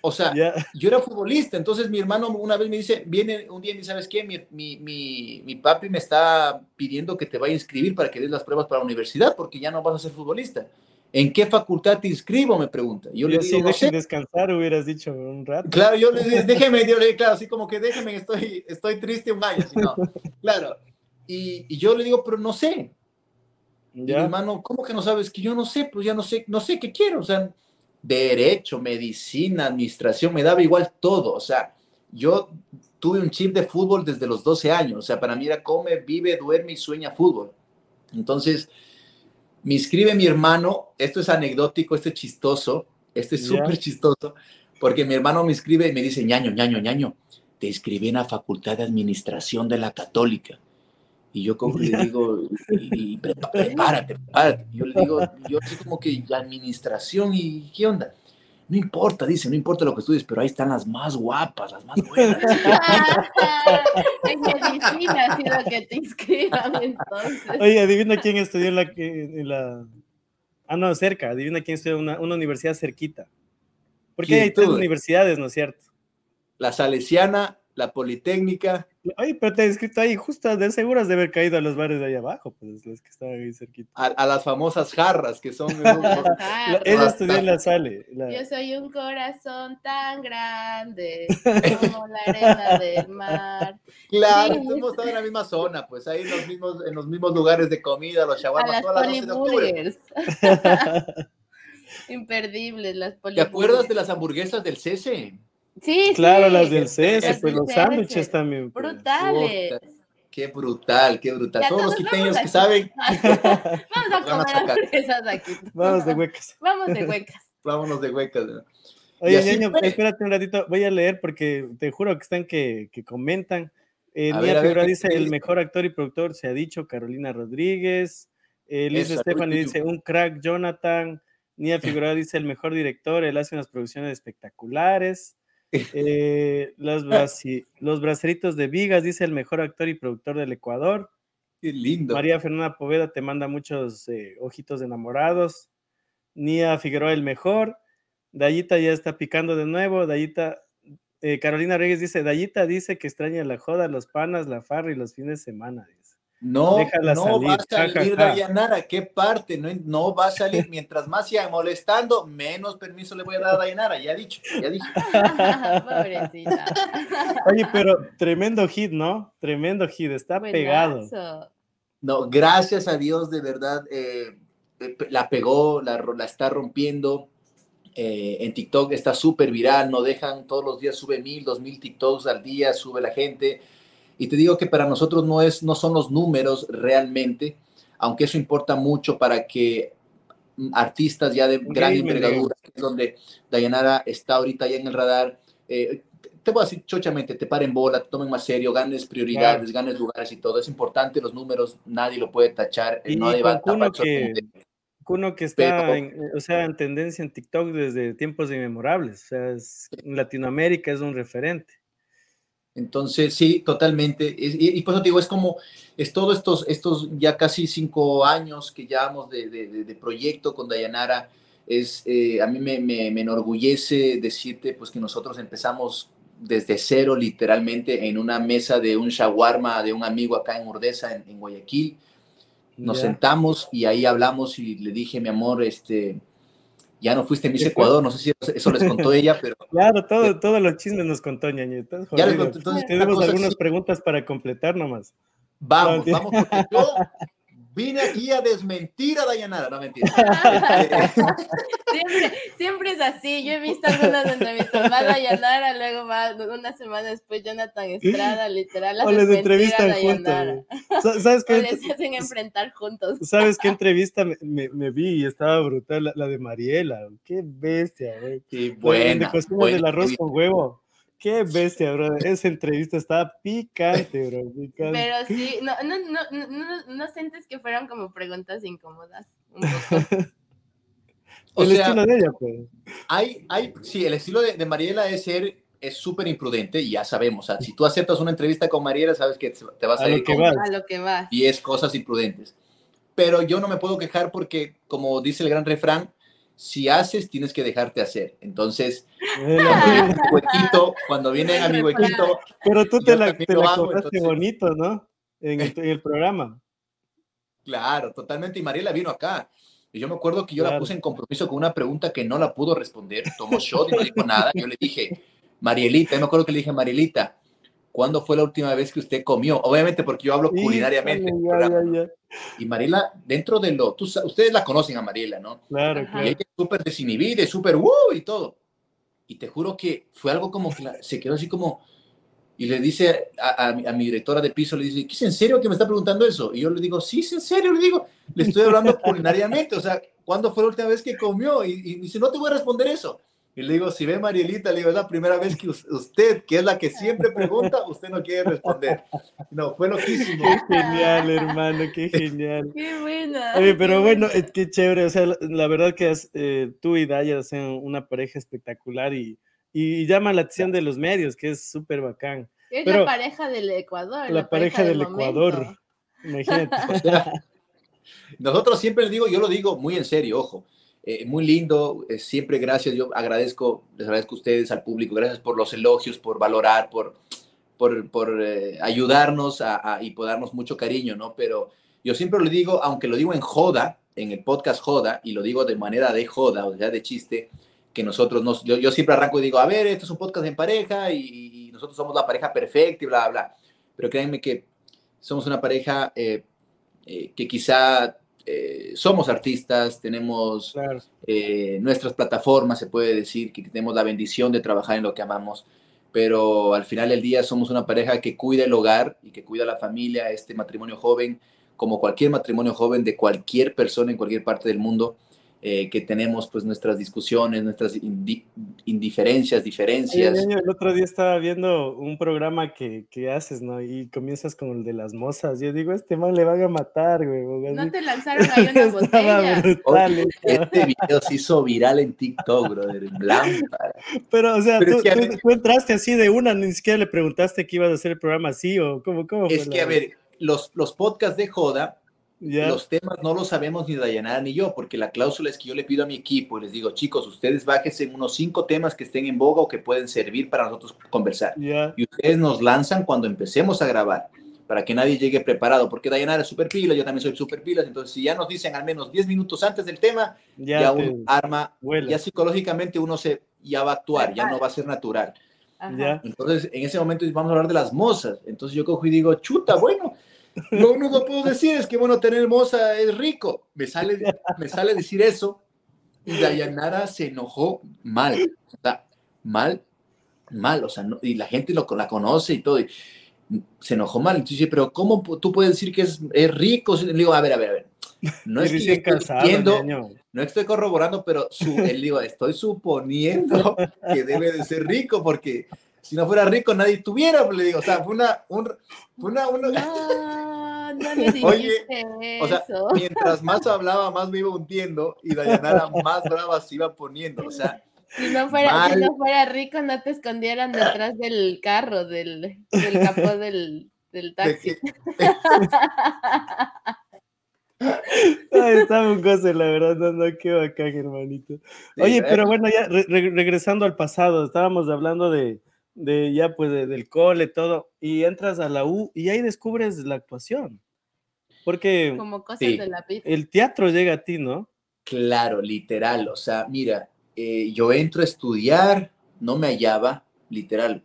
O sea, yo era futbolista, entonces mi hermano una vez me dice, viene un día y me dice, ¿sabes qué? Mi, mi, mi, mi, papi me está pidiendo que te vaya a inscribir para que des las pruebas para la universidad, porque ya no vas a ser futbolista. ¿En qué facultad te inscribo? Me pregunta. Yo, le digo, sí, descansar, hubieras dicho un rato. Claro, yo le dije, déjeme, yo le claro, así como que déjeme, estoy, estoy triste un año, no. Claro. Y, y, yo le digo, pero no sé. Y mi hermano, ¿cómo que no sabes? Que yo no sé, pues ya no sé, no sé qué quiero. O sea, derecho, medicina, administración, me daba igual todo. O sea, yo tuve un chip de fútbol desde los 12 años. O sea, para mí era come, vive, duerme y sueña fútbol. Entonces, me inscribe mi hermano, esto es anecdótico, esto es chistoso, este es súper chistoso, porque mi hermano me inscribe y me dice, ñaño, ñaño, ñaño, te inscribí en la Facultad de Administración de la Católica. Y yo como le digo, y, prepárate, prepárate. Yo le digo, yo así como que administración y qué onda. No importa, dice, no importa lo que estudies, pero ahí están las más guapas, las más buenas. en medicina ha sido que te inscriban entonces. Oye, adivina quién estudió en la, en la... Ah, no, cerca, adivina quién estudió en una, una universidad cerquita. Porque hay tres universidades, ¿no es cierto? La Salesiana, la Politécnica. Ay, pero te he escrito ahí, justo de seguras de haber caído a los bares de ahí abajo, pues los que estaban ahí cerquita. A, las famosas jarras que son. Ella estudió en la sale. Yo soy un corazón tan grande como la arena del mar. Claro, sí. hemos estado en la misma zona, pues ahí en los mismos, en los mismos lugares de comida, los shawarmas, todas las 12 de octubre. Imperdibles las ¿Te acuerdas de las hamburguesas del Cese? Sí, claro, las del CS, pues los sándwiches también. Pues. Brutales. qué brutal, qué brutal. Todos los quiteños que saben. Vamos a comer hamburguesas aquí. Vamos de huecas. Vamos de huecas. Vámonos de huecas. Oye, niño, espérate un ratito, voy a leer porque te juro que están que, que comentan. Eh, Nia Figura dice, el mejor actor y productor se ha dicho, Carolina Rodríguez. Eh, Liz Estefani dice, un crack, Jonathan. Nia Figura dice, el mejor director, él hace unas producciones espectaculares. Eh, los, los braceritos de Vigas, dice el mejor actor y productor del Ecuador. Qué lindo. María Fernanda Poveda te manda muchos eh, ojitos enamorados. Nia Figueroa, el mejor. Dayita ya está picando de nuevo. Dayita, eh, Carolina Reyes dice: Dayita dice que extraña la joda, los panas, la farra y los fines de semana. No, no va a salir Dayanara. ¿Qué parte? No, no va a salir. Mientras más sigan molestando, menos permiso le voy a dar a Dayanara. Ya dicho, ya dicho. Pobrecita. Oye, pero tremendo hit, ¿no? Tremendo hit. Está pegado. No, gracias a Dios, de verdad, eh, eh, la pegó, la, la está rompiendo. Eh, en TikTok está súper viral, no dejan, todos los días sube mil, dos mil TikToks al día, sube la gente Y te digo que para nosotros no, es, no son los números realmente, aunque eso importa mucho para que artistas ya de gran envergadura, donde Dayanara está ahorita ya en el radar, eh, te voy a decir chochamente, te paren bola, te tomen más serio, ganes prioridades, ganes lugares y todo. Es importante los números, nadie lo puede tachar. Y no va a que, uno que está en, o sea, en tendencia en TikTok desde tiempos inmemorables. O sea, en Latinoamérica es un referente. Entonces, sí, totalmente. Y, por eso digo, es como, es todos estos, estos ya casi cinco años que llevamos de, de, proyecto con Dayanara, es, eh, a mí me, me, me, enorgullece decirte pues que nosotros empezamos desde cero, literalmente, en una mesa de un shawarma de un amigo acá en Urdesa, en, Guayaquil. Nos sentamos y ahí hablamos y le dije, mi amor, este, ya no fuiste Miss Ecuador, no sé si eso les contó ella, pero... Claro, todo, todos los chismes nos contó ñañita. Ya les contó, entonces, Tenemos algunas preguntas para completar nomás. Vamos, vamos, porque yo Vine aquí a desmentir a Dayanara, no mentira. siempre, siempre es así. Yo he visto algunas entrevistas. Va Dayanara, luego va una semana después Jonathan Estrada, literal. O les entrevistan juntos. ¿Sabes qué? O les hacen enfrentar juntos. ¿Sabes qué entrevista me, me, vi y estaba brutal? La, de Mariela. Qué bestia, güey. Sí, buena. De cocina del arroz con huevo. Qué bestia, bro. Esa entrevista estaba picante, bro. Pero sí, no, no, no, no, no sientes que fueron como preguntas incómodas. el estilo de ella, pues. Hay, hay, sí, el estilo de, de Mariela es ser es súper imprudente y ya sabemos, o sea, si tú aceptas una entrevista con Mariela, sabes que te vas a, a ir con, a lo que va. Y es cosas imprudentes. Pero yo no me puedo quejar porque, como dice el gran refrán, si haces, tienes que dejarte hacer. Entonces, huequito, cuando viene a mi huequito. Pero tú te la, te la bonito, ¿no? En el, programa. Claro, totalmente. Y Mariela vino acá. Y yo me acuerdo que yo la puse en compromiso con una pregunta que no la pudo responder. Tomó shot y no dijo nada. Yo le dije, Marielita, yo me acuerdo que le dije, Marielita, ¿cuándo fue la última vez que usted comió? Obviamente porque yo hablo culinariamente. Y Mariela, dentro de lo, ustedes la conocen a Mariela, ¿no? Claro, claro. Y ella es súper desinhibida, súper ¡uh! y todo. Y te juro que fue algo como que se quedó así como, y le dice a, mi directora de piso, le dice, ¿qué es en serio que me está preguntando eso? Y yo le digo, sí, es en serio, le digo, le estoy hablando culinariamente, o sea, ¿cuándo fue la última vez que comió? Y, y dice, no te voy a responder eso. Y le digo, si ve Marielita, le digo, es la primera vez que usted, que es la que siempre pregunta, usted no quiere responder. No, fue loquísimo. Qué genial, hermano, qué genial. Qué buena. Oye, pero bueno, qué chévere. O sea, la, verdad que eh, tú y Daya hacen una pareja espectacular y, y llama la atención de los medios, que es súper bacán. Es la pareja del Ecuador. La, pareja, del, Ecuador. Imagínate. nosotros siempre les digo, yo lo digo muy en serio, ojo eh, muy lindo, eh, siempre gracias, yo agradezco, les agradezco a ustedes, al público, gracias por los elogios, por valorar, por, por, por eh, ayudarnos y por darnos mucho cariño, ¿no? Pero yo siempre lo digo, aunque lo digo en joda, en el podcast joda, y lo digo de manera de joda, o sea, de chiste, que nosotros, nos, yo, siempre arranco y digo, a ver, esto es un podcast en pareja y, nosotros somos la pareja perfecta y bla, bla. Pero créanme que somos una pareja que quizá eh, somos artistas, tenemos eh, nuestras plataformas, se puede decir que tenemos la bendición de trabajar en lo que amamos, pero al final del día somos una pareja que cuida el hogar y que cuida la familia, este matrimonio joven, como cualquier matrimonio joven de cualquier persona en cualquier parte del mundo. Eh, que tenemos pues nuestras discusiones, nuestras indiferencias, diferencias. el otro día estaba viendo un programa que, que, haces, ¿no? Y comienzas con el de las mozas. Yo digo, este man le van a matar, güey. No te lanzaron ahí una botella. Brutal, este video se hizo viral en TikTok, brother, en blanco. Pero, o sea, tú, tú, entraste así de una, ni siquiera le preguntaste que ibas a hacer el programa así o cómo, cómo Es que, a ver, los, los podcasts de Joda los temas no los sabemos ni Dayanara ni yo, porque la cláusula es que yo le pido a mi equipo y les digo, chicos, ustedes bájense en unos cinco temas que estén en boga o que pueden servir para nosotros conversar. Y ustedes nos lanzan cuando empecemos a grabar, para que nadie llegue preparado, porque Dayanara es super pila, yo también soy super pilas, entonces si ya nos dicen al menos 10 minutos antes del tema, ya, un arma, ya psicológicamente uno se, ya va a actuar, ya no va a ser natural. Entonces, en ese momento vamos a hablar de las mozas. Entonces yo cojo y digo, chuta, bueno, lo único que puedo decir es que, bueno, tener moza es rico. Me sale, me sale decir eso y Dayanara se enojó mal. O sea, mal, mal. O sea, y la gente lo, la conoce y todo. se enojó mal. Entonces, pero ¿cómo tú puedes decir que es, es rico? Le digo, a ver, a ver, a ver. No es que estoy no estoy corroborando, pero su, él digo, estoy suponiendo que debe de ser rico, porque si no fuera rico nadie estuviera, pues, le digo, o sea, fue una, un, fue una, una... No, no le Oye, eso. o sea, mientras más hablaba, más me iba hundiendo y Dayanara más brava se iba poniendo, o sea, si no, fuera, si no fuera rico, no te escondieran detrás del carro, del, del capó del, del taxi. Ay, está un goce, la verdad, no, no, qué bacán, hermanito. Oye, pero bueno, ya regresando al pasado, estábamos hablando de, de ya pues del cole, todo, y entras a la U y ahí descubres la actuación. Porque Como cosas de la vida. el teatro llega a ti, ¿no? Claro, literal, o sea, mira, eh, yo entro a estudiar, no me hallaba, literal,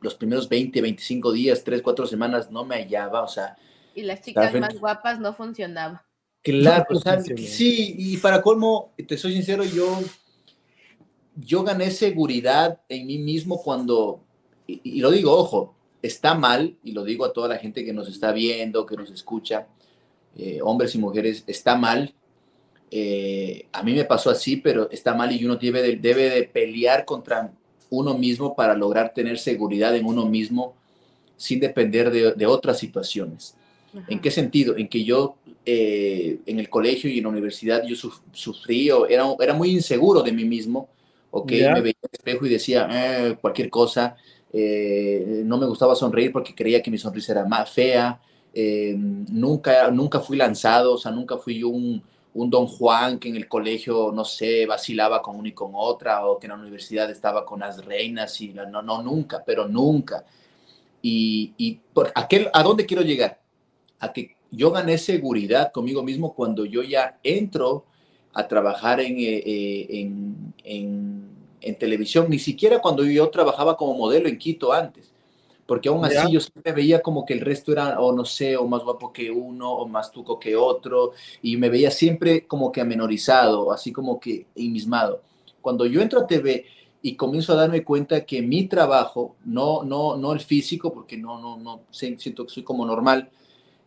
los primeros 20, 25 días, 3, 4 semanas no me hallaba, o sea. Y las chicas más guapas no funcionaban. Claro, o sea, sí, y para colmo, te soy sincero, yo, yo gané seguridad en mí mismo cuando, y, lo digo, ojo, está mal, y lo digo a toda la gente que nos está viendo, que nos escucha, eh, hombres y mujeres, está mal eh, a mí me pasó así, pero está mal y uno debe de, debe de pelear contra uno mismo para lograr tener seguridad en uno mismo sin depender de, otras situaciones. ¿En qué sentido? En que yo eh, en el colegio y en la universidad yo sufrí o era, era muy inseguro de mí mismo, ¿ok? Me veía en el espejo y decía eh, cualquier cosa, no me gustaba sonreír porque creía que mi sonrisa era más fea, nunca, nunca fui lanzado, o sea, nunca fui un, un don Juan que en el colegio, no sé, vacilaba con una y con otra, o que en la universidad estaba con las reinas, y no, no, nunca, pero nunca. Y, y por aquel, ¿a dónde quiero llegar? A que yo gané seguridad conmigo mismo cuando yo ya entro a trabajar en, eh, eh, en televisión, ni siquiera cuando yo trabajaba como modelo en Quito antes porque aún así yo siempre veía como que el resto era, o no sé, o más guapo que uno, o más tuco que otro, y me veía siempre como que amenorizado, así como que inmismado. Cuando yo entro a TV y comienzo a darme cuenta que mi trabajo, no, no, no el físico, porque no, no, no, siento que soy como normal,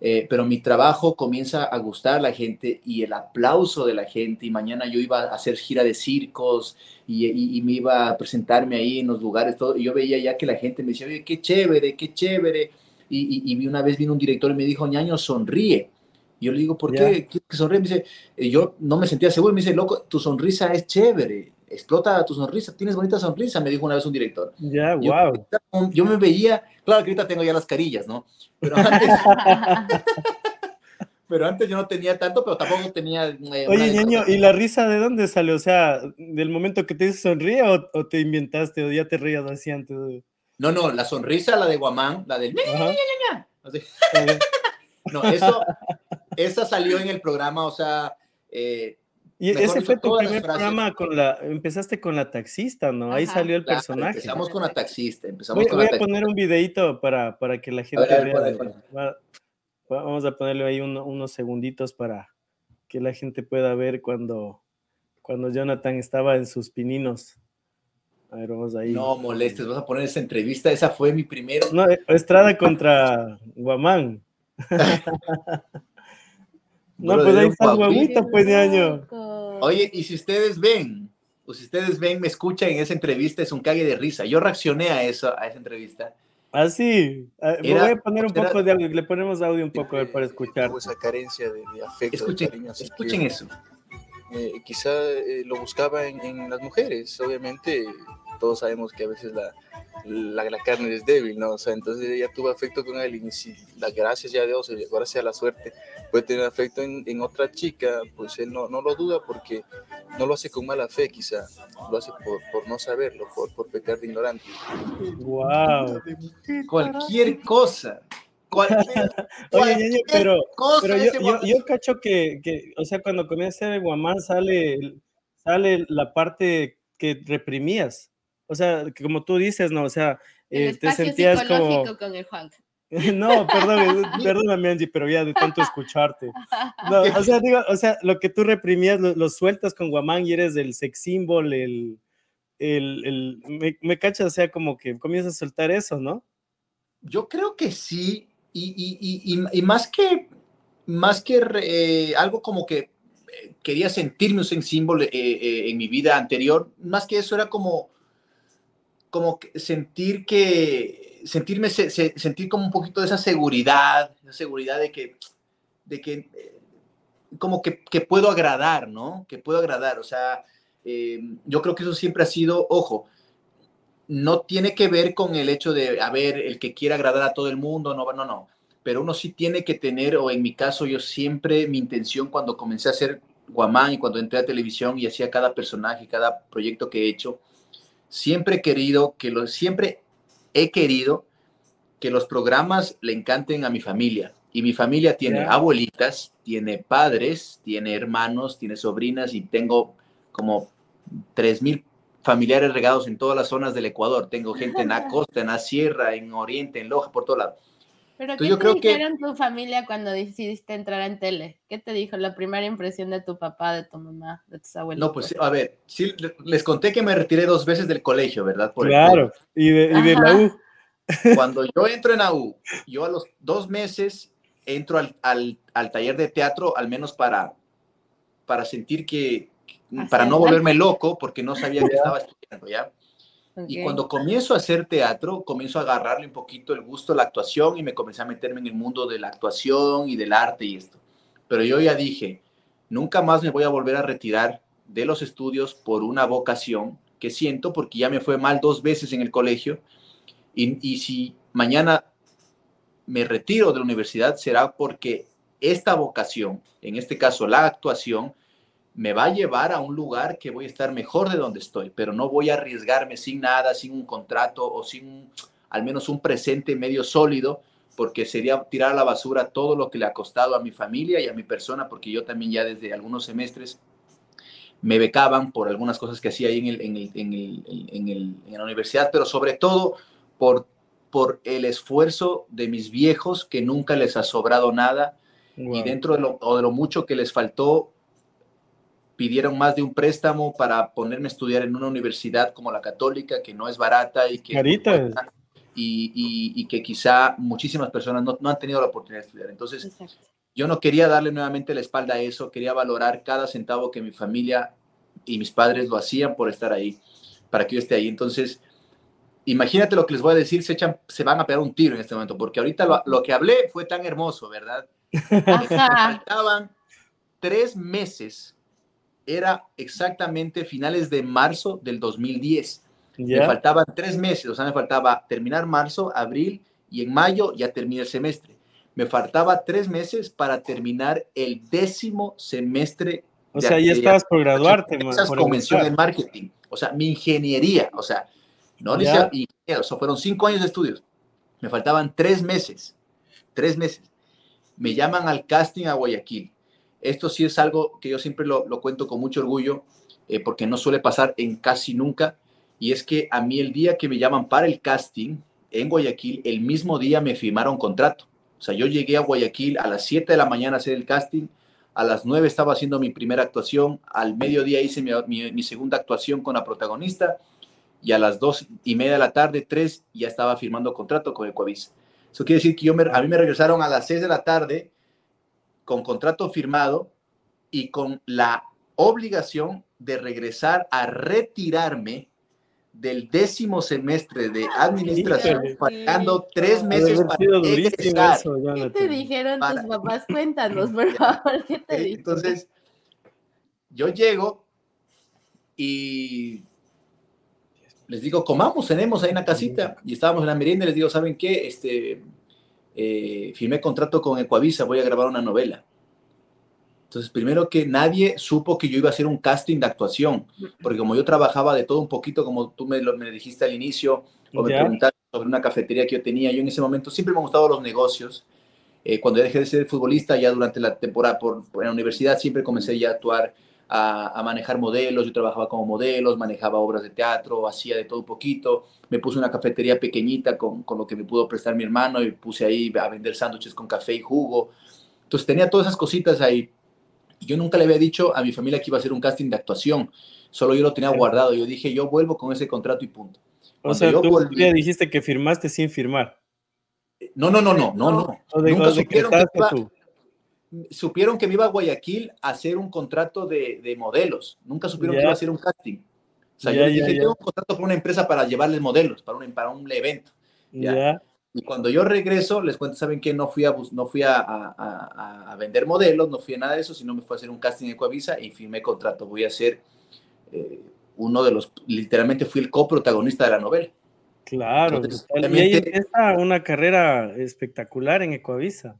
eh, pero mi trabajo comienza a gustar a la gente y el aplauso de la gente. Y mañana yo iba a hacer gira de circos y, me iba a presentarme ahí en los lugares, todo. Y yo veía ya que la gente me decía, oye, qué chévere, qué chévere. Y, y una vez vino un director y me dijo, ñaño, sonríe. Y yo le digo, ¿por qué? ¿Qué sonríe? Me dice, eh, yo no me sentía seguro. Me dice, loco, tu sonrisa es chévere. Explota tu sonrisa. Tienes bonita sonrisa, me dijo una vez un director. Ya, wow. Yo me veía, claro que ahorita tengo ya las carillas, ¿no? Pero antes, pero antes yo no tenía tanto, pero tampoco tenía... Eh, Oye, niño, ¿y la risa de dónde salió? O sea, ¿del momento que te sonríe o, te inventaste o ya te reías así antes? No, no, la sonrisa, la de Guamán, la del... no, eso, esa salió en el programa, o sea... Eh, y ese fue tu primer programa con la, empezaste con la taxista, ¿no? Ahí salió el personaje. Empezamos con la taxista, empezamos voy, con voy a poner un videito para, para que la gente vea. vamos a ponerle ahí unos segunditos para que la gente pueda ver cuando, cuando Jonathan estaba en sus pininos. A ver, vamos ahí. No molestes, vas a poner esa entrevista, esa fue mi primera. No, Estrada contra Guamán. No, pues ahí está el huevito, pues, año. Oye, y si ustedes ven, o si ustedes ven, me escuchan en esa entrevista, es un cague de risa. Yo reaccioné a eso, a esa entrevista. Ah, sí. Ah, voy a poner un poco de audio, le ponemos audio un poco para escuchar. Esa carencia de, afecto. Escuchen, escuchen eso. Eh, quizá eh, lo buscaba en, en, las mujeres. Obviamente, todos sabemos que a veces la, la, la, carne es débil, ¿no? O sea, entonces ella tuvo afecto con él y si la gracias ya a Dios, gracias a la suerte, puede tener afecto en, en, otra chica, pues él no, no lo duda porque no lo hace con mala fe, quizá, lo hace por, por no saberlo, por, por pecar de ignorante. ¡Wow! Cualquier cosa. Cualquier, Oye, pero, pero yo, yo, yo, cacho que, que, o sea, cuando comienza el guamán sale, sale la parte que reprimías. O sea, que como tú dices, ¿no? O sea, eh, te sentías como... con el Juan. no, perdón, perdóname Angie, pero ya de tanto escucharte. No, o sea, digo, o sea, lo que tú reprimías, lo, sueltas con Guamán y eres el sex symbol, el, el, el me, me cachas, o sea, como que comienzas a soltar eso, ¿no? yo creo que sí, y, más que, más que eh, algo como que eh, quería sentirme un símbolo eh, en mi vida anterior, más que eso era como, como sentir que, sentirme, sentir como un poquito de esa seguridad, esa seguridad de que, de que como que, que puedo agradar, ¿no? Que puedo agradar, o sea, yo creo que eso siempre ha sido, ojo, no tiene que ver con el hecho de, a ver, el que quiera agradar a todo el mundo, no, no, no. Pero uno sí tiene que tener, o en mi caso, yo siempre, mi intención cuando comencé a hacer Guamán y cuando entré a televisión y hacía cada personaje, cada proyecto que he hecho, siempre he querido que los, siempre he querido que los programas le encanten a mi familia. Y mi familia tiene abuelitas, tiene padres, tiene hermanos, tiene sobrinas y tengo como 3.000 familiares regados en todas las zonas del Ecuador. Tengo gente en la costa, en la sierra, en Oriente, en Loja, por todo lado. Pero ¿qué te dijeron tu familia cuando decidiste entrar en tele? ¿Qué te dijo la primera impresión de tu papá, de tu mamá, de tus abuelos? No, pues a ver, sí, les conté que me retiré dos veces del colegio, ¿verdad? claro, y de, y de la U. Cuando yo entro en la U, yo a los dos meses entro al, al, al taller de teatro, al menos para, para sentir que, para no volverme loco, porque no sabía que estaba estudiando, ¿ya? Y cuando comienzo a hacer teatro, comienzo a agarrarle un poquito el gusto a la actuación y me comencé a meterme en el mundo de la actuación y del arte y esto. Pero yo ya dije, nunca más me voy a volver a retirar de los estudios por una vocación que siento porque ya me fue mal dos veces en el colegio y, y si mañana me retiro de la universidad será porque esta vocación, en este caso la actuación, me va a llevar a un lugar que voy a estar mejor de donde estoy, pero no voy a arriesgarme sin nada, sin un contrato o sin al menos un presente medio sólido, porque sería tirar a la basura todo lo que le ha costado a mi familia y a mi persona, porque yo también ya desde algunos semestres me becaban por algunas cosas que hacía ahí en, el, en, el, en, el, en, la universidad, pero sobre todo por, por el esfuerzo de mis viejos, que nunca les ha sobrado nada, y dentro de lo, o de lo mucho que les faltó, pidieron más de un préstamo para ponerme a estudiar en una universidad como la católica, que no es barata y que, y, y, que quizá muchísimas personas no, no, han tenido la oportunidad de estudiar. Entonces, yo no quería darle nuevamente la espalda a eso, quería valorar cada centavo que mi familia y mis padres lo hacían por estar ahí, para que yo esté ahí. Entonces, imagínate lo que les voy a decir, se, echan, se van a pegar un tiro en este momento, porque ahorita lo, lo que hablé fue tan hermoso, ¿verdad? Faltaban tres meses era exactamente finales de marzo del 2010. Me faltaban tres meses, o sea, me faltaba terminar marzo, abril y en mayo ya terminé el semestre. Me faltaba tres meses para terminar el décimo semestre. O sea, ya estabas por graduarte. Esas convención en marketing. O sea, mi ingeniería, o sea, no decía ingeniero, o fueron cinco años de estudios. Me faltaban tres meses, tres meses. Me llaman al casting a Guayaquil esto sí es algo que yo siempre lo, cuento con mucho orgullo, eh, porque no suele pasar en casi nunca, y es que a mí el día que me llaman para el casting en Guayaquil, el mismo día me firmaron contrato. O sea, yo llegué a Guayaquil a las 7 de la mañana a hacer el casting, a las 9 estaba haciendo mi primera actuación, al mediodía hice mi, segunda actuación con la protagonista, y a las 2 y media de la tarde, 3, ya estaba firmando contrato con Ecoavis. Eso quiere decir que a mí me regresaron a las 6 de la tarde con contrato firmado y con la obligación de regresar a retirarme del décimo semestre de administración, faltando tres meses para regresar. ¿Qué te dijeron tus papás? Cuéntanos, por favor, ¿qué te dijeron? Entonces, yo llego y les digo, comamos, tenemos ahí una casita, y estábamos en la merienda, y les digo, ¿saben qué? Este, eh, firmé contrato con Ecuavisa, voy a grabar una novela. Entonces, primero que nadie supo que yo iba a hacer un casting de actuación, porque como yo trabajaba de todo un poquito, como tú me, lo, me dijiste al inicio, o me preguntaste sobre una cafetería que yo tenía, yo en ese momento siempre me han gustado los negocios. Eh, cuando dejé de ser futbolista, ya durante la temporada por, en la universidad, siempre comencé ya a actuar, a, a, manejar modelos, yo trabajaba como modelos, manejaba obras de teatro, hacía de todo un poquito, me puse una cafetería pequeñita con, con lo que me pudo prestar mi hermano y puse ahí a vender sándwiches con café y jugo. Entonces tenía todas esas cositas ahí yo nunca le había dicho a mi familia que iba a hacer un casting de actuación, solo yo lo tenía guardado. Yo dije, yo vuelvo con ese contrato y punto. o sea, tú dijiste que firmaste sin firmar. No, no, no, no, no, no. Nunca supieron que, iba, supieron que me iba a Guayaquil a hacer un contrato de, de modelos. Nunca supieron que iba a hacer un casting. O sea, yo les dije, tengo un contrato con una empresa para llevarles modelos, para un, para un evento. ¿ya? Y cuando yo regreso, les cuento, ¿saben qué? No fui, a, no fui a, a, a, vender modelos, no fui a nada de eso, sino me fui a hacer un casting en Coavisa y firmé contrato. Voy a ser eh, uno de los, literalmente fui el coprotagonista de la novela. Claro, y ahí empieza una carrera espectacular en Ecoavisa.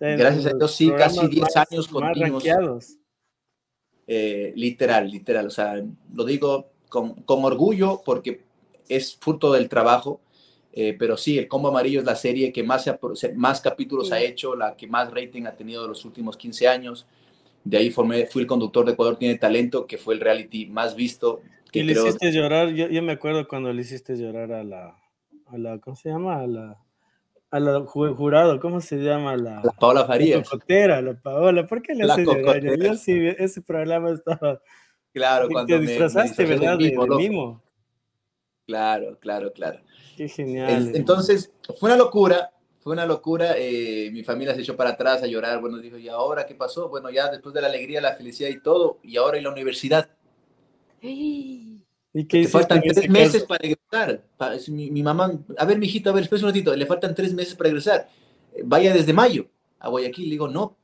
Gracias a Dios, sí, casi 10 años continuos. Eh, literal, literal, o sea, lo digo con, con orgullo porque es fruto del trabajo eh, pero sí, El Combo Amarillo es la serie que más, más capítulos ha hecho, la que más rating ha tenido de los últimos 15 años. De ahí formé, fui el conductor de Ecuador Tiene Talento, que fue el reality más visto. Que y le hiciste llorar, yo, yo, me acuerdo cuando le hiciste llorar a la, a la ¿cómo se llama? A la, a la jurado, ¿cómo se llama? La, la Paola Farías. La cocotera, la Paola, ¿por qué le hace llorar? Yo sí, ese programa estaba... Claro, cuando te disfrazaste, ¿verdad? De, mimo. Claro, claro, claro. Qué genial. Entonces, fue una locura, fue una locura. Eh, mi familia se echó para atrás a llorar. Bueno, dijo, ¿y ahora qué pasó? Bueno, ya después de la alegría, la felicidad y todo, y ahora en la universidad. ¿Y qué faltan tres meses para egresar. Mi, mamá, a ver, mijito, a ver, espera un ratito, le faltan tres meses para egresar. Vaya desde mayo a Guayaquil. Le digo, no,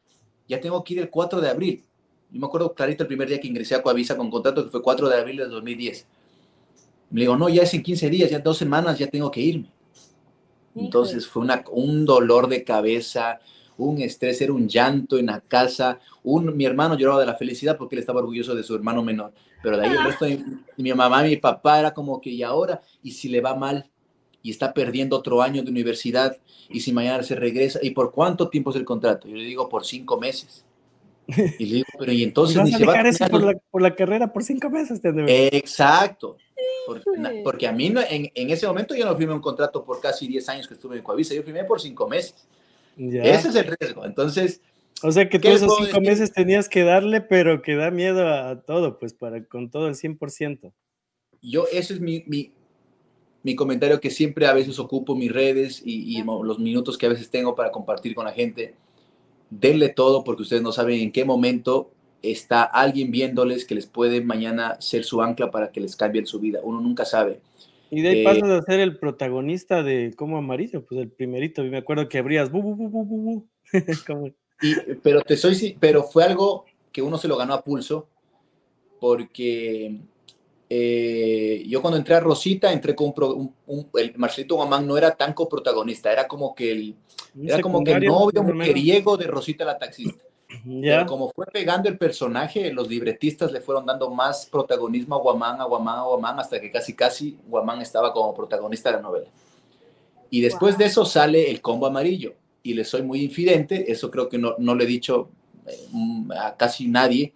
ya tengo que ir el 4 de abril. Yo me acuerdo clarito el primer día que ingresé a Coavisa con contrato, que fue 4 de abril de 2010 me digo, no, ya es en 15 días, ya dos semanas, ya tengo que irme. Entonces fue una, un dolor de cabeza, un estrés, era un llanto en la casa. Un, mi hermano lloraba de la felicidad porque él estaba orgulloso de su hermano menor. Pero de ahí el resto, de, mi mamá y mi papá era como que, ¿y ahora? ¿Y si le va mal? Y está perdiendo otro año de universidad. ¿Y si mañana se regresa? ¿Y por cuánto tiempo es el contrato? Yo le digo, por cinco meses. Y le digo, pero ¿y entonces? ¿Y vas a dejar eso por la, por la, carrera por cinco meses? Exacto. Porque, a mí en, en, ese momento yo no firmé un contrato por casi 10 años que estuve en Coavisa, yo firmé por 5 meses. Ese es el riesgo. Entonces... O sea que tú esos 5 meses tenías que darle, pero que da miedo a todo, pues para con todo el 100%. Yo, ese es mi, mi, mi comentario que siempre a veces ocupo mis redes y, y los minutos que a veces tengo para compartir con la gente. Denle todo porque ustedes no saben en qué momento está alguien viéndoles que les puede mañana ser su ancla para que les cambien su vida. Uno nunca sabe. Y de ahí eh, pasas a ser el protagonista de Como Amarillo, pues el primerito. Y me acuerdo que abrías bu, bu, bu, y, pero te soy, pero fue algo que uno se lo ganó a pulso, porque eh, yo cuando entré a Rosita, entré con un, el Marcelito Guamán no era tan coprotagonista, era como que el, era como que el novio mujeriego de Rosita la taxista como fue pegando el personaje, los libretistas le fueron dando más protagonismo a Guamán, a Guamán, a Guamán, hasta que casi casi Guamán estaba como protagonista de la novela. Y después de eso sale el combo amarillo. Y le soy muy infidente, eso creo que no, no le he dicho eh, a casi nadie,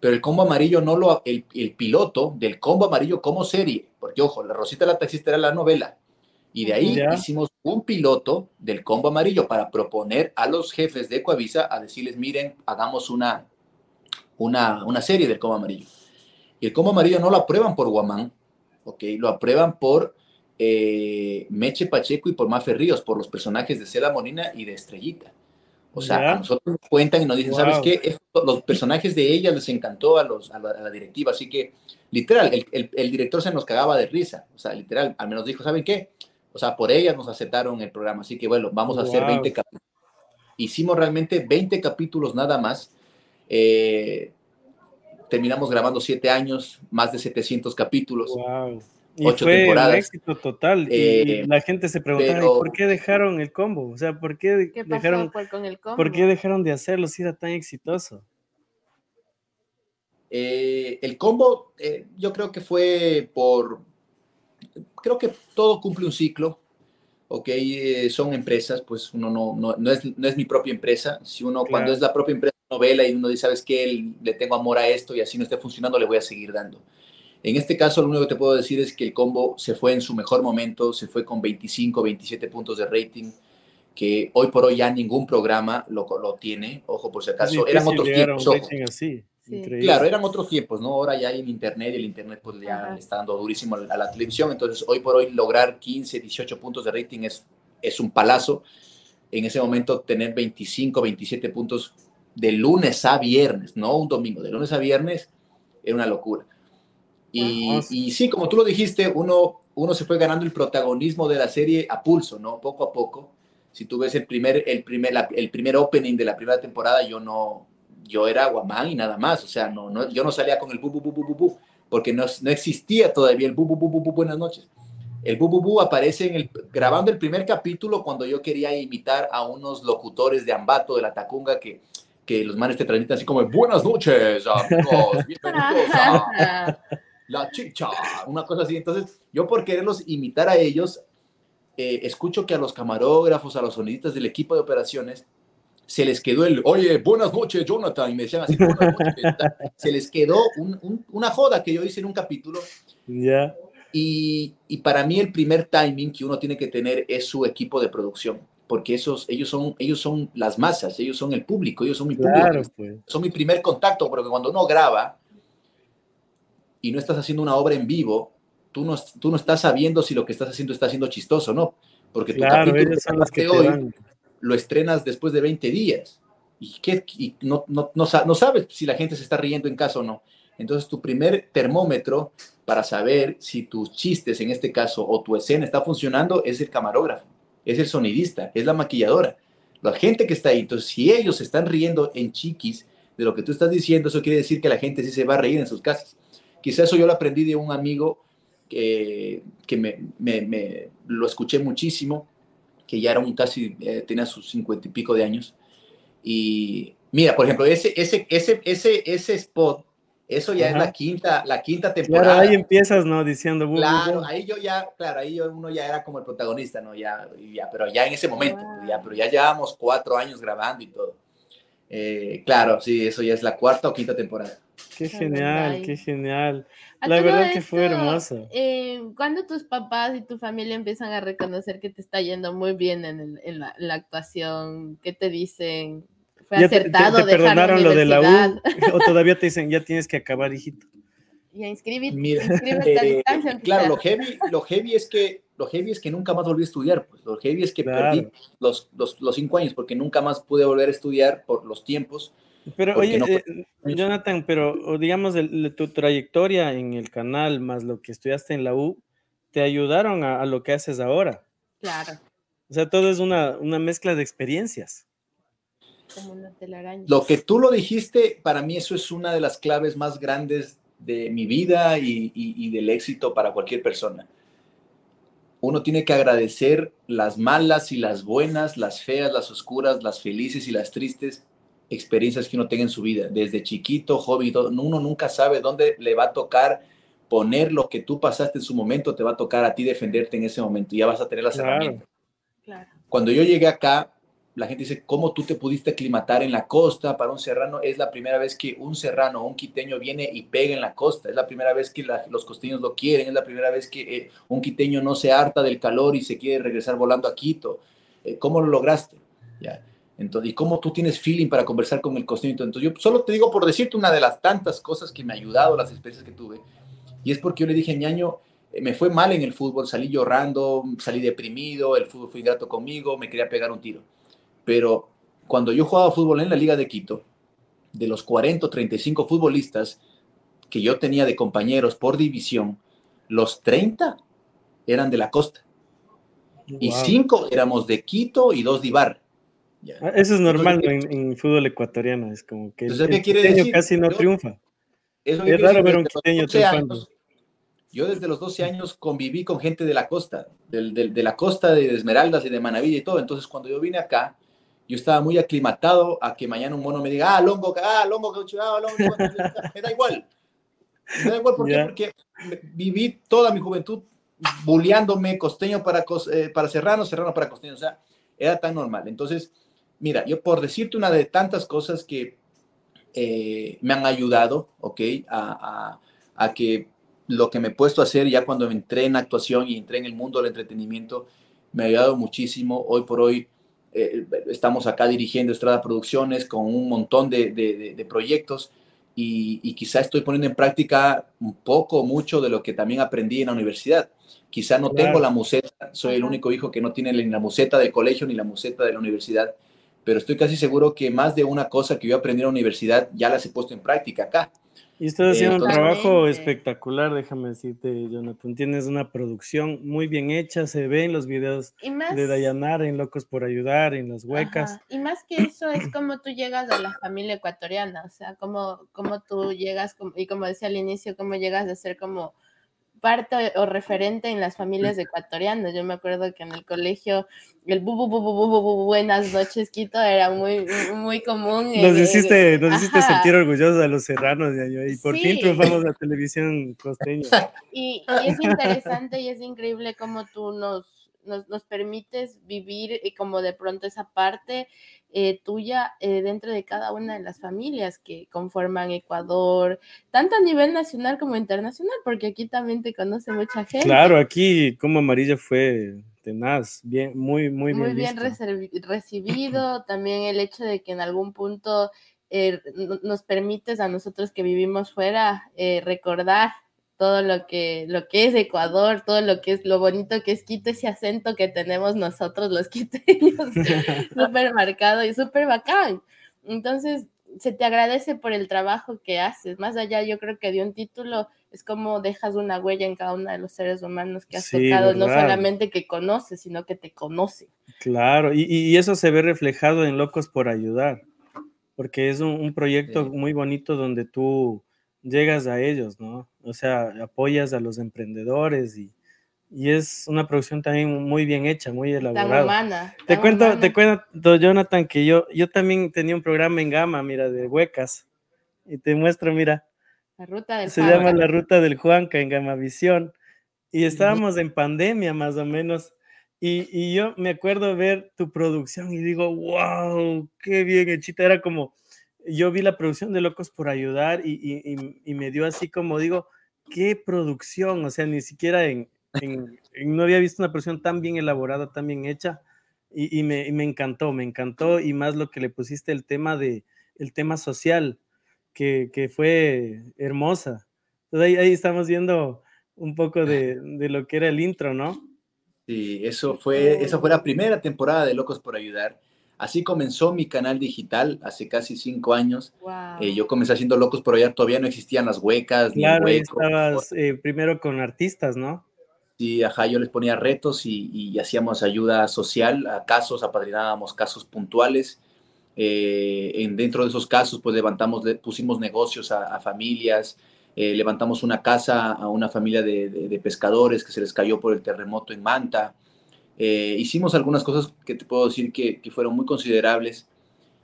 pero el combo amarillo no lo, el, el piloto del combo amarillo como serie, porque ojo, La Rosita la Taxista era la novela, y de ahí hicimos un piloto del combo amarillo para proponer a los jefes de Coavisa a decirles, miren, hagamos una, una, una serie del combo amarillo. Y el combo amarillo no lo aprueban por Guamán, ¿ok? Lo aprueban por eh, Meche Pacheco y por Mafe Ríos, por los personajes de Cela Molina y de Estrellita. O sea, a nosotros nos cuentan y nos dicen, ¿sabes qué? los personajes de ella les encantó a, los, a, la, directiva, así que, literal, el, el, el, director se nos cagaba de risa. O sea, literal, al menos dijo, ¿saben qué? O sea, por ellas nos aceptaron el programa. Así que bueno, vamos a hacer 20 capítulos. Hicimos realmente 20 capítulos nada más. Eh, terminamos grabando 7 años, más de 700 capítulos. Wow. Y ocho fue temporadas. un éxito total. y eh, la gente se preguntaba, ¿por qué dejaron el combo? O sea, ¿por qué, dejaron, con el combo? ¿por qué dejaron de hacerlo si era tan exitoso? Eh, el combo, yo creo que fue por, creo que todo cumple un ciclo, ¿ok? Eh, son empresas, pues uno no, no, no, es, no es mi propia empresa. Si uno, cuando es la propia empresa novela y uno dice, ¿sabes qué? Le tengo amor a esto y así no esté funcionando, le voy a seguir dando. En este caso, lo único que te puedo decir es que el combo se fue en su mejor momento, se fue con 25, 27 puntos de rating, que hoy por hoy ya ningún programa lo, lo tiene. Ojo, por si acaso, eran otros tiempos. Así. Claro, eran otros tiempos, ¿no? Ahora ya hay en Internet y el Internet pues ya le está dando durísimo a la televisión, entonces hoy por hoy lograr 15, 18 puntos de rating es es un palazo. En ese momento tener 25, 27 puntos de lunes a viernes, no un domingo, de lunes a viernes, era una locura. Y, y, sí, como tú lo dijiste, uno, uno se fue ganando el protagonismo de la serie a pulso, ¿no? Poco a poco. Si tú ves el primer, el primer, el primer opening de la primera temporada, yo no, yo era Guamán y nada más, o sea, no, no, yo no salía con el bu, bu, bu, bu, bu, porque no, no existía todavía el bu, bu, bu, bu, buenas noches. El bu, bu, bu aparece en el, grabando el primer capítulo cuando yo quería imitar a unos locutores de Ambato, de la Tacunga, que, que los manes te transmiten así como, buenas noches, amigos, bienvenidos a la chicha, una cosa así. Entonces, yo por quererlos imitar a ellos, eh, escucho que a los camarógrafos, a los sonidistas del equipo de operaciones, se les quedó el, oye, buenas noches, Jonathan, y me decían así, buenas noches. se les quedó una joda que yo hice en un capítulo. Ya. Y, y, para mí el primer timing que uno tiene que tener es su equipo de producción, porque esos, ellos, son, ellos son las masas, ellos son el público, ellos son mi público, pues. son mi primer contacto, porque cuando uno graba y no estás haciendo una obra en vivo, tú no, tú no estás sabiendo si lo que estás haciendo está siendo chistoso, ¿no? Porque tu claro, capítulo son los que hoy, lo estrenas después de 20 días y, qué, no, no, no, no, sabes si la gente se está riendo en casa o no. Entonces, tu primer termómetro para saber si tus chistes, en este caso, o tu escena está funcionando, es el camarógrafo, es el sonidista, es la maquilladora, la gente que está ahí. Entonces, si ellos se están riendo en chiquis de lo que tú estás diciendo, eso quiere decir que la gente sí se va a reír en sus casas. Quizás eso yo lo aprendí de un amigo que, que me, me, lo escuché muchísimo que ya era un casi, eh, tenía sus cincuenta y pico de años. Y mira, por ejemplo, ese, ese, ese, ese, ese spot, eso ya es la quinta, la quinta temporada. Claro, ahí empiezas, ¿no? Diciendo. Claro, ahí yo ya, claro, ahí yo, uno ya era como el protagonista, ¿no? Ya, ya pero ya en ese momento, ya, pero ya llevamos cuatro años grabando y todo. Eh, claro, sí, eso ya es la cuarta o quinta temporada. Qué genial, qué genial. La verdad que fue hermoso. Eh, cuando tus papás y tu familia empiezan a reconocer que te está yendo muy bien en, en, la, actuación, ¿qué te dicen? Fue acertado te, te, perdonaron lo de la U o todavía te dicen ya tienes que acabar, hijito. Ya inscríbete, Mira, inscríbete eh, a distancia. Claro, lo heavy, lo heavy es que lo heavy es que nunca más volví a estudiar, pues lo heavy es que claro. perdí los, los, los cinco años porque nunca más pude volver a estudiar por los tiempos pero oye, no... eh, Jonathan, pero digamos, el, tu trayectoria en el canal más lo que estudiaste en la U, te ayudaron a, a lo que haces ahora. Claro. O sea, todo es una, una mezcla de experiencias. Como una telaraña. Lo que tú lo dijiste, para mí eso es una de las claves más grandes de mi vida y, y, y del éxito para cualquier persona. Uno tiene que agradecer las malas y las buenas, las feas, las oscuras, las felices y las tristes, experiencias que uno tenga en su vida, desde chiquito, joven, uno nunca sabe dónde le va a tocar poner lo que tú pasaste en su momento, te va a tocar a ti defenderte en ese momento, y ya vas a tener las claro. herramientas. Claro. Cuando yo llegué acá, la gente dice, ¿cómo tú te pudiste aclimatar en la costa para un serrano? Es la primera vez que un serrano, un quiteño viene y pega en la costa, es la primera vez que la, los costeños lo quieren, es la primera vez que eh, un quiteño no se harta del calor y se quiere regresar volando a Quito. Eh, ¿Cómo lo lograste? Ya. Entonces, ¿y cómo tú tienes feeling para conversar con el costeño? Entonces, yo solo te digo por decirte una de las tantas cosas que me ha ayudado, las experiencias que tuve, y es porque yo le dije, ñaño, eh, me fue mal en el fútbol, salí llorando, salí deprimido, el fútbol fue ingrato conmigo, me quería pegar un tiro. Pero cuando yo jugaba fútbol en la Liga de Quito, de los 40 o 35 futbolistas que yo tenía de compañeros por división, los 30 eran de la costa. Wow. Y 5 éramos de Quito y dos de Ibarra. Ya. Eso es normal Entonces, en, en, fútbol ecuatoriano, es como que el quiere decir? casi no yo, triunfa. Es, es raro ver un quiteño triunfando. Años, yo desde los 12 años conviví con gente de la costa, de, de, de, la costa de Esmeraldas y de Manavilla y todo. Entonces, cuando yo vine acá, yo estaba muy aclimatado a que mañana un mono me diga, ah, longo, ah, longo, ah, longo, me da igual. Me da igual, ¿por yeah. Porque viví toda mi juventud bulleándome costeño para, eh, para serrano, serrano para costeño. O sea, era tan normal. Entonces, mira, yo por decirte una de tantas cosas que eh, me han ayudado, ¿ok? A, a, a, que lo que me he puesto a hacer ya cuando entré en actuación y entré en el mundo del entretenimiento, me ha ayudado muchísimo. Hoy por hoy eh, estamos acá dirigiendo Estrada Producciones con un montón de, de, de, de proyectos y, y quizá estoy poniendo en práctica un poco, mucho de lo que también aprendí en la universidad. Quizá no tengo la museta, soy el único hijo que no tiene ni la museta del colegio ni la museta de la universidad, pero estoy casi seguro que más de una cosa que yo aprendí en la universidad ya las he puesto en práctica acá. Y estás haciendo un trabajo espectacular, déjame decirte, Jonathan. Tienes una producción muy bien hecha, se ve en los videos de Dayanara, en Locos por Ayudar, en las huecas. Y más que eso, es como tú llegas a la familia ecuatoriana, o sea, como, como tú llegas, y como decía al inicio, cómo llegas a ser como parte o referente en las familias ecuatorianas. Yo me acuerdo que en el colegio el bu, bu, bu, bu buenas noches Quito era muy muy común. Nos hiciste, nos hiciste sentir orgullosos a los serranos y por fin triunfamos la televisión costeña. Y, y, es interesante y es increíble cómo tú nos, nos, nos permites vivir y como de pronto esa parte eh, tuya eh, dentro de cada una de las familias que conforman Ecuador, tanto a nivel nacional como internacional, porque aquí también te conoce mucha gente. Claro, aquí como Amarilla fue tenaz, bien, muy, muy bien. Muy bien recibido, también el hecho de que en algún punto eh, nos permites a nosotros que vivimos fuera recordar todo lo que, lo que es Ecuador, todo lo que es lo bonito que es Quito, ese acento que tenemos nosotros los quiteños, súper marcado y súper bacán. Entonces, se te agradece por el trabajo que haces. Más allá, yo creo que de un título es como dejas una huella en cada uno de los seres humanos que has tocado, no solamente que conoces, sino que te conoce. Claro, y, y, eso se ve reflejado en Locos por Ayudar, porque es un, proyecto muy bonito donde tú llegas a ellos, ¿no? O sea, apoyas a los emprendedores y, y es una producción también muy bien hecha, muy elaborada. te cuento, te cuento, Jonathan, que yo, yo también tenía un programa en Gama, mira, de huecas, y te muestro, mira. La ruta del Se llama La Ruta del Juanca en Gama Visión, y estábamos en pandemia más o menos, y, y yo me acuerdo ver tu producción y digo, wow, qué bien hechita, era como yo vi la producción de Locos por Ayudar y, me dio así como digo, qué producción, o sea, ni siquiera en, no había visto una producción tan bien elaborada, tan bien hecha y, me, encantó, me encantó y más lo que le pusiste el tema de, el tema social, que, fue hermosa. Entonces ahí, estamos viendo un poco de, de, lo que era el intro, ¿no? Sí, eso fue, esa fue la primera temporada de Locos por Ayudar. Así comenzó mi canal digital hace casi cinco años. Eh, yo comencé haciendo Locos por allá, todavía no existían las huecas. Claro, ni estabas eh, primero con artistas, ¿no? Sí, ajá, yo les ponía retos y, hacíamos ayuda social a casos, apadrinábamos casos puntuales. Eh, en, dentro de esos casos, pues levantamos, pusimos negocios a, familias, levantamos una casa a una familia de pescadores que se les cayó por el terremoto en Manta. Eh, hicimos algunas cosas que te puedo decir que, fueron muy considerables.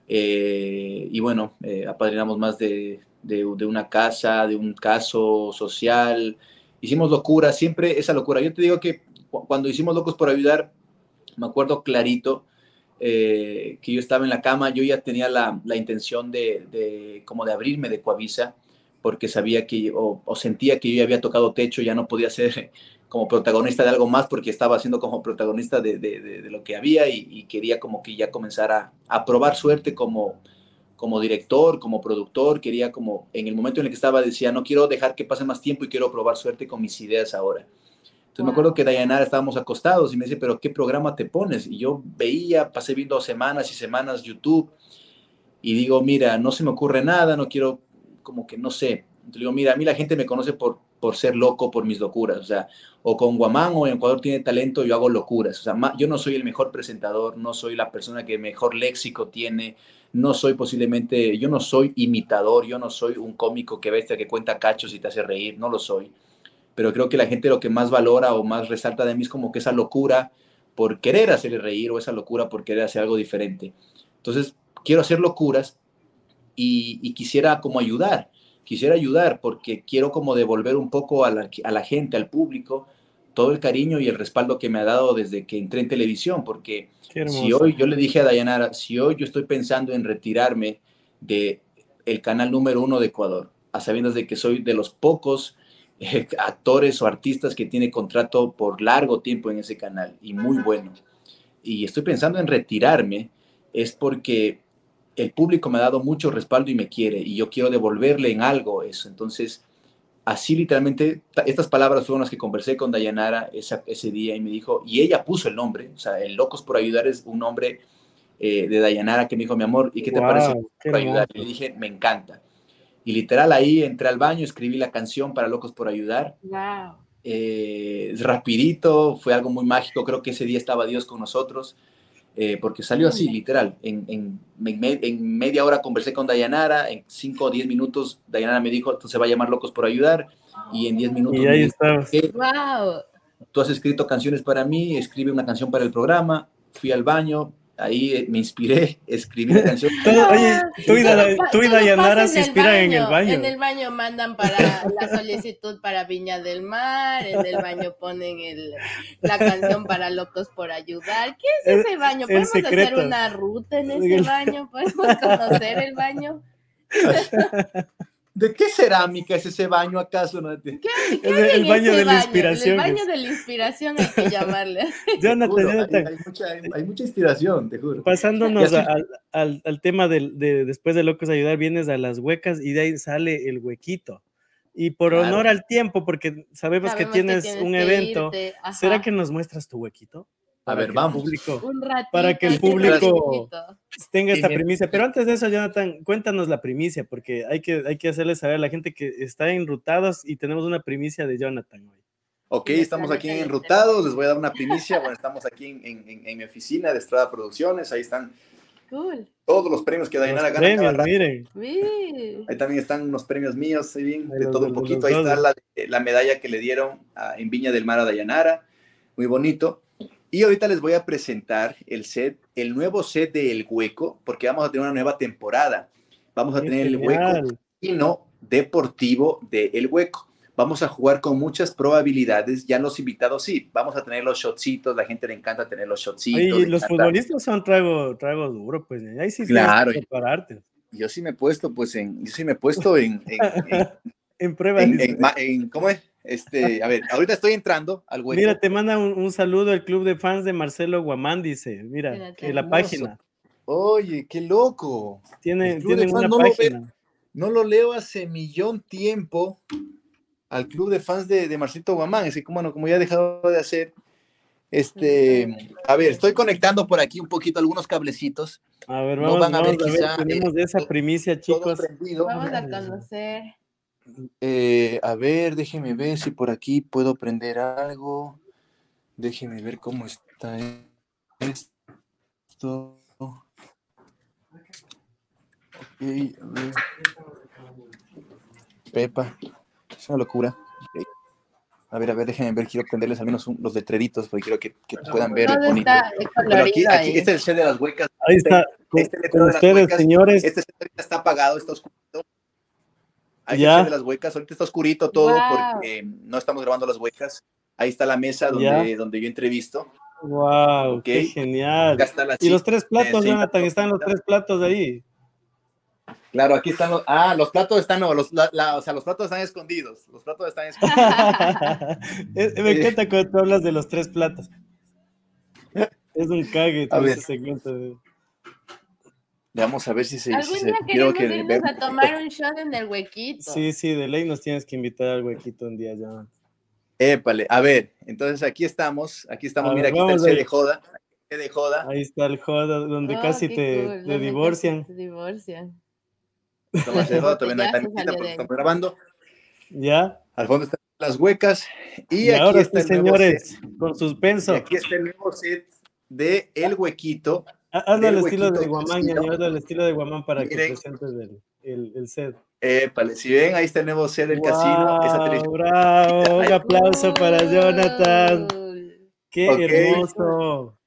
Eh, y bueno, eh, apadrinamos más de, de, una casa, de un caso social. Hicimos locura, siempre esa locura. Yo te digo que cuando hicimos Locos por Ayudar, me acuerdo clarito que yo estaba en la cama, yo ya tenía la, la intención de, de, como de abrirme de Coavisa, porque sabía que, o, sentía que yo ya había tocado techo, ya no podía ser como protagonista de algo más porque estaba siendo como protagonista de, de, de, lo que había y, quería como que ya comenzar a, a, probar suerte como, como director, como productor, quería como en el momento en el que estaba decía, no quiero dejar que pase más tiempo y quiero probar suerte con mis ideas ahora. Entonces me acuerdo que Dayanara estábamos acostados y me dice, pero ¿qué programa te pones? Y yo veía, pasé viendo semanas y semanas YouTube y digo, mira, no se me ocurre nada, no quiero, como que no sé. Entonces digo, mira, a mí la gente me conoce por, por ser loco por mis locuras. O sea, o con Guamán o en Ecuador tiene talento, yo hago locuras. O sea, yo no soy el mejor presentador, no soy la persona que mejor léxico tiene, no soy posiblemente, yo no soy imitador, yo no soy un cómico que bestia que cuenta cachos y te hace reír, no lo soy. Pero creo que la gente lo que más valora o más resalta de mí es como que esa locura por querer hacerle reír o esa locura por querer hacer algo diferente. Entonces, quiero hacer locuras y, y quisiera como ayudar quisiera ayudar porque quiero como devolver un poco a la, gente, al público, todo el cariño y el respaldo que me ha dado desde que entré en televisión, porque si hoy yo le dije a Dayanara, si hoy yo estoy pensando en retirarme de el canal número uno de Ecuador, a sabiendas de que soy de los pocos eh, actores o artistas que tiene contrato por largo tiempo en ese canal y muy bueno, y estoy pensando en retirarme, es porque el público me ha dado mucho respaldo y me quiere y yo quiero devolverle en algo eso. Entonces, así literalmente, estas palabras fueron las que conversé con Dayanara ese día y me dijo, y ella puso el nombre, o sea, el Locos por Ayudar es un nombre eh, de Dayanara que me dijo, mi amor, ¿y qué te parece por ayudar? Y le dije, me encanta. Y literal ahí entré al baño, escribí la canción para Locos por Ayudar. Wow. Eh, rapidito, fue algo muy mágico, creo que ese día estaba Dios con nosotros. Eh, porque salió así, literal. En, en, en, media hora conversé con Dayanara, en 5 o 10 minutos Dayanara me dijo, se va a llamar Locos por Ayudar, y en 10 minutos... Y ahí está. Wow. Tú has escrito canciones para mí, escribe una canción para el programa, fui al baño, ahí eh, me inspiré, escribí la canción. oye, tú y, Dayanara se inspiran en el baño. En el baño mandan para la solicitud para Viña del Mar, en el baño ponen el, la canción para Locos por Ayudar. ¿Qué es ese baño? ¿Podemos hacer una ruta en ese baño? ¿Podemos conocer el baño? ¿De qué cerámica es ese baño acaso? ¿Qué, el, baño de la inspiración. El baño de la inspiración hay que llamarle. Jonathan, Hay, mucha, inspiración, te juro. Pasándonos al, al, tema de, después de Locos Ayudar, vienes a las huecas y de ahí sale el huequito. Y por honor al tiempo, porque sabemos, que, tienes un evento, ¿será que nos muestras tu huequito? A ver, vamos. Público, para que el público tenga esta primicia. Pero antes de eso, Jonathan, cuéntanos la primicia, porque hay que, hay que hacerle saber a la gente que está enrutados y tenemos una primicia de Jonathan hoy. Ok, estamos aquí en enrutados, les voy a dar una primicia. Bueno, estamos aquí en, en, mi oficina de Estrada Producciones, ahí están todos los premios que Dainara gana. Premios, miren. Ahí también están unos premios míos, ahí bien, de todo un poquito. Ahí está la, la, medalla que le dieron en Viña del Mar a Dayanara, muy bonito. Y ahorita les voy a presentar el set, el nuevo set de El Hueco, porque vamos a tener una nueva temporada. Vamos a tener el Hueco no deportivo de El Hueco. Vamos a jugar con muchas probabilidades. Ya los invitados, sí, vamos a tener los shotcitos. La gente le encanta tener los shotcitos. Y los futbolistas son trago, trago duro, pues ahí sí claro. prepararte. Yo sí me he puesto, pues, en, yo sí me he puesto en, en. En, ¿Cómo es? Este, a ver, ahorita estoy entrando al hueco. Mira, te manda un, saludo el club de fans de Marcelo Guamán, dice. Mira, que la página. Oye, qué loco. Tiene, una no página. Lo no lo leo hace millón tiempo al club de fans de, de Marcelo Guamán. Así como, bueno, como ya he dejado de hacer. Este, a ver, estoy conectando por aquí un poquito algunos cablecitos. A ver, vamos, van a, ver, tenemos esa primicia, chicos. Vamos a conocer. Eh, a ver, déjeme ver si por aquí puedo prender algo. Déjeme ver cómo está esto. Pepa, es una locura. A ver, a ver, déjenme ver, quiero prenderles al menos los letreritos porque quiero que, puedan ver. bonito. aquí, aquí, este es el set de las huecas. Ahí está, este, este con, ustedes, señores. Este set está apagado, está oscuro. Ahí ya. de las huecas, ahorita está oscurito todo porque no estamos grabando las huecas. Ahí está la mesa donde, donde yo entrevisto. Wow, qué genial. y los tres platos, Jonathan, están los tres platos ahí. Claro, aquí están los. Ah, los platos están, no, los, o sea, los platos están escondidos. Los platos están escondidos. Me encanta cuando tú hablas de los tres platos. Es un cague todo ese segmento. Vamos a ver si se. Algún día queremos que irnos a tomar un shot en el huequito. Sí, sí, de ley nos tienes que invitar al huequito un día ya. Épale, a ver, entonces aquí estamos, aquí estamos, mira, aquí está el C de joda, de joda. Ahí está el joda, donde oh, casi te, divorcian. Te divorcian. Estamos de joda, todavía no hay porque estamos grabando. Ya. Al fondo están las huecas. Y, aquí ahora está señores, con suspenso. Y aquí está el nuevo set de El Huequito Hazlo al estilo de Guamán, hazlo al estilo de Guamán para que presentes el, el, el set. si ven, ahí nuevo set del casino. Esa bravo, un aplauso para Jonathan. Qué hermoso.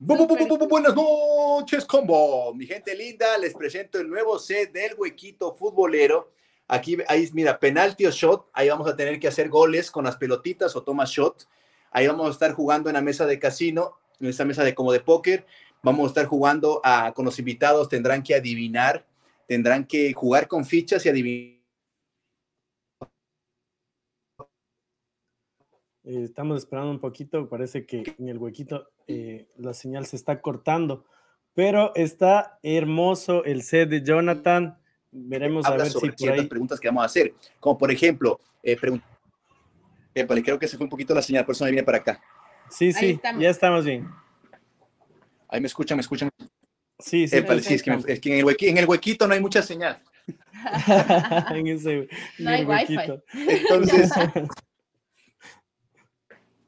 buenas noches, combo. Mi gente linda, les presento el nuevo set del huequito futbolero. Aquí, ahí, mira, penalti o shot. Ahí vamos a tener que hacer goles con las pelotitas o toma shot. Ahí vamos a estar jugando en la mesa de casino, en esa mesa de como de póker. Vamos a estar jugando a, con los invitados, tendrán que adivinar, tendrán que jugar con fichas y adivinar. Eh, estamos esperando un poquito, parece que en el huequito eh, la señal se está cortando, pero está hermoso el set de Jonathan. Veremos Habla a ver sobre si por ciertas ahí. preguntas que vamos a hacer. Como por ejemplo, eh, pregun- Épale, creo que se fue un poquito la señal, por eso me viene para acá. Sí, sí, estamos. ya estamos bien. Ahí me escuchan, me escuchan. Sí, sí. Épale, sí, es que, me- es que en, el huequi- en el huequito no hay mucha señal. en ese, No hay el wifi. huequito. Entonces,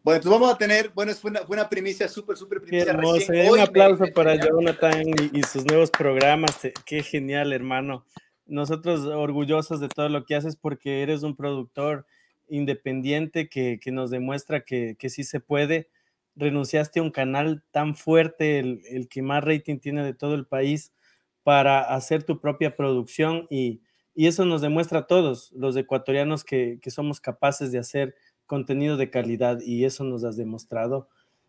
bueno, entonces vamos a tener, bueno, fue una, fue una primicia súper, súper Qué primicia. hermoso. recién un aplauso me para. Jonathan y, y sus nuevos programas. Qué genial, hermano. Nosotros orgullosos de todo lo que haces porque eres un productor independiente que, que nos demuestra que, que sí se puede. Renunciaste a un canal tan fuerte, el, el que más rating tiene de todo el país, para hacer tu propia producción y, y eso nos demuestra a todos los ecuatorianos que, que somos capaces de hacer contenido de calidad y eso nos has demostrado.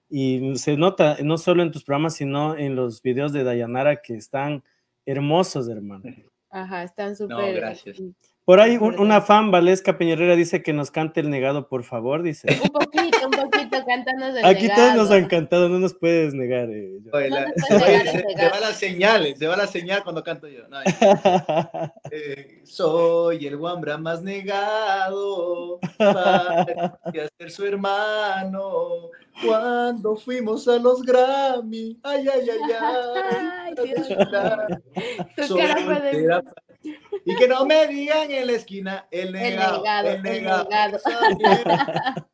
Y se nota no solo en tus programas, sino en los videos de Dayanara que están hermosos, hermano. Ajá, están súper. gracias. Por ahí un- una fan, Valesca Peñerrera, dice que nos cante el negado, por favor, dice. Un poquito, un poquito, cántanos el Aquí todos nos han cantado, no nos puedes negar. eh. Oye, No la- puedes oye, negar se, va la señal, se va la señal cuando canto yo. No, eh, soy el guambra más negado para ser su hermano cuando fuimos a los Grammy. Ay, ay, ay, Ay, ay. Dios. Tu Soy cara fue de-. Y que no me digan en la esquina el El negado. negado, el negado. negado.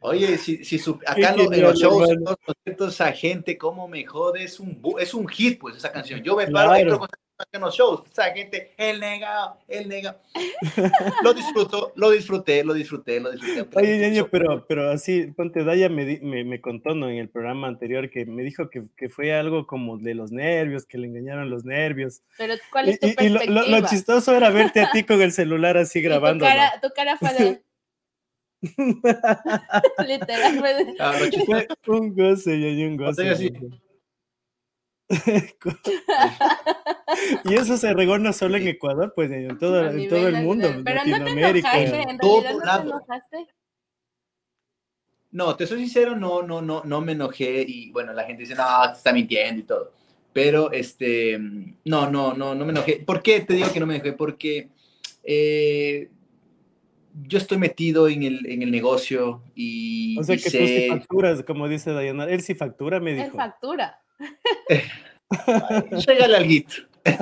Oye, si, si su- acá en los, en genial, los shows, en los conciertos, esa gente, cómo me jode, es un, es un hit, pues, esa canción. Yo me paro Claro. En los shows, esa gente, el negado, el negado. lo disfruto, lo disfruté, lo disfruté, lo disfruté. Oye, ñaño, pero, pero así, ponte, Daya me, di- me, me contó, ¿no? En el programa anterior que me dijo que, que fue algo como de los nervios, que le engañaron los nervios. Pero, ¿cuál Y, es tu y- y lo, lo- lo chistoso era verte a ti con el celular así Y tu grabando. ¿no? cara, tu cara fue de... Literal, fue de... Ah, un goce, ñaño, un goce. Estoy así. y eso se regó no solo en Ecuador, pues en todo, en el mundo, Pero no te Latinoamérica. enojaste, en Todo realidad no te enojaste. No, te soy sincero, no, no, no, no me enojé y bueno, la gente dice, no, te está mintiendo y todo. Pero, este, no, no, no, no me enojé. ¿Por qué te digo que no me enojé? Porque eh, yo estoy metido en el, en el negocio y, O sea y que tú sí facturas, como dice Dayana. Él sí factura, me dijo. factura. regale alguito.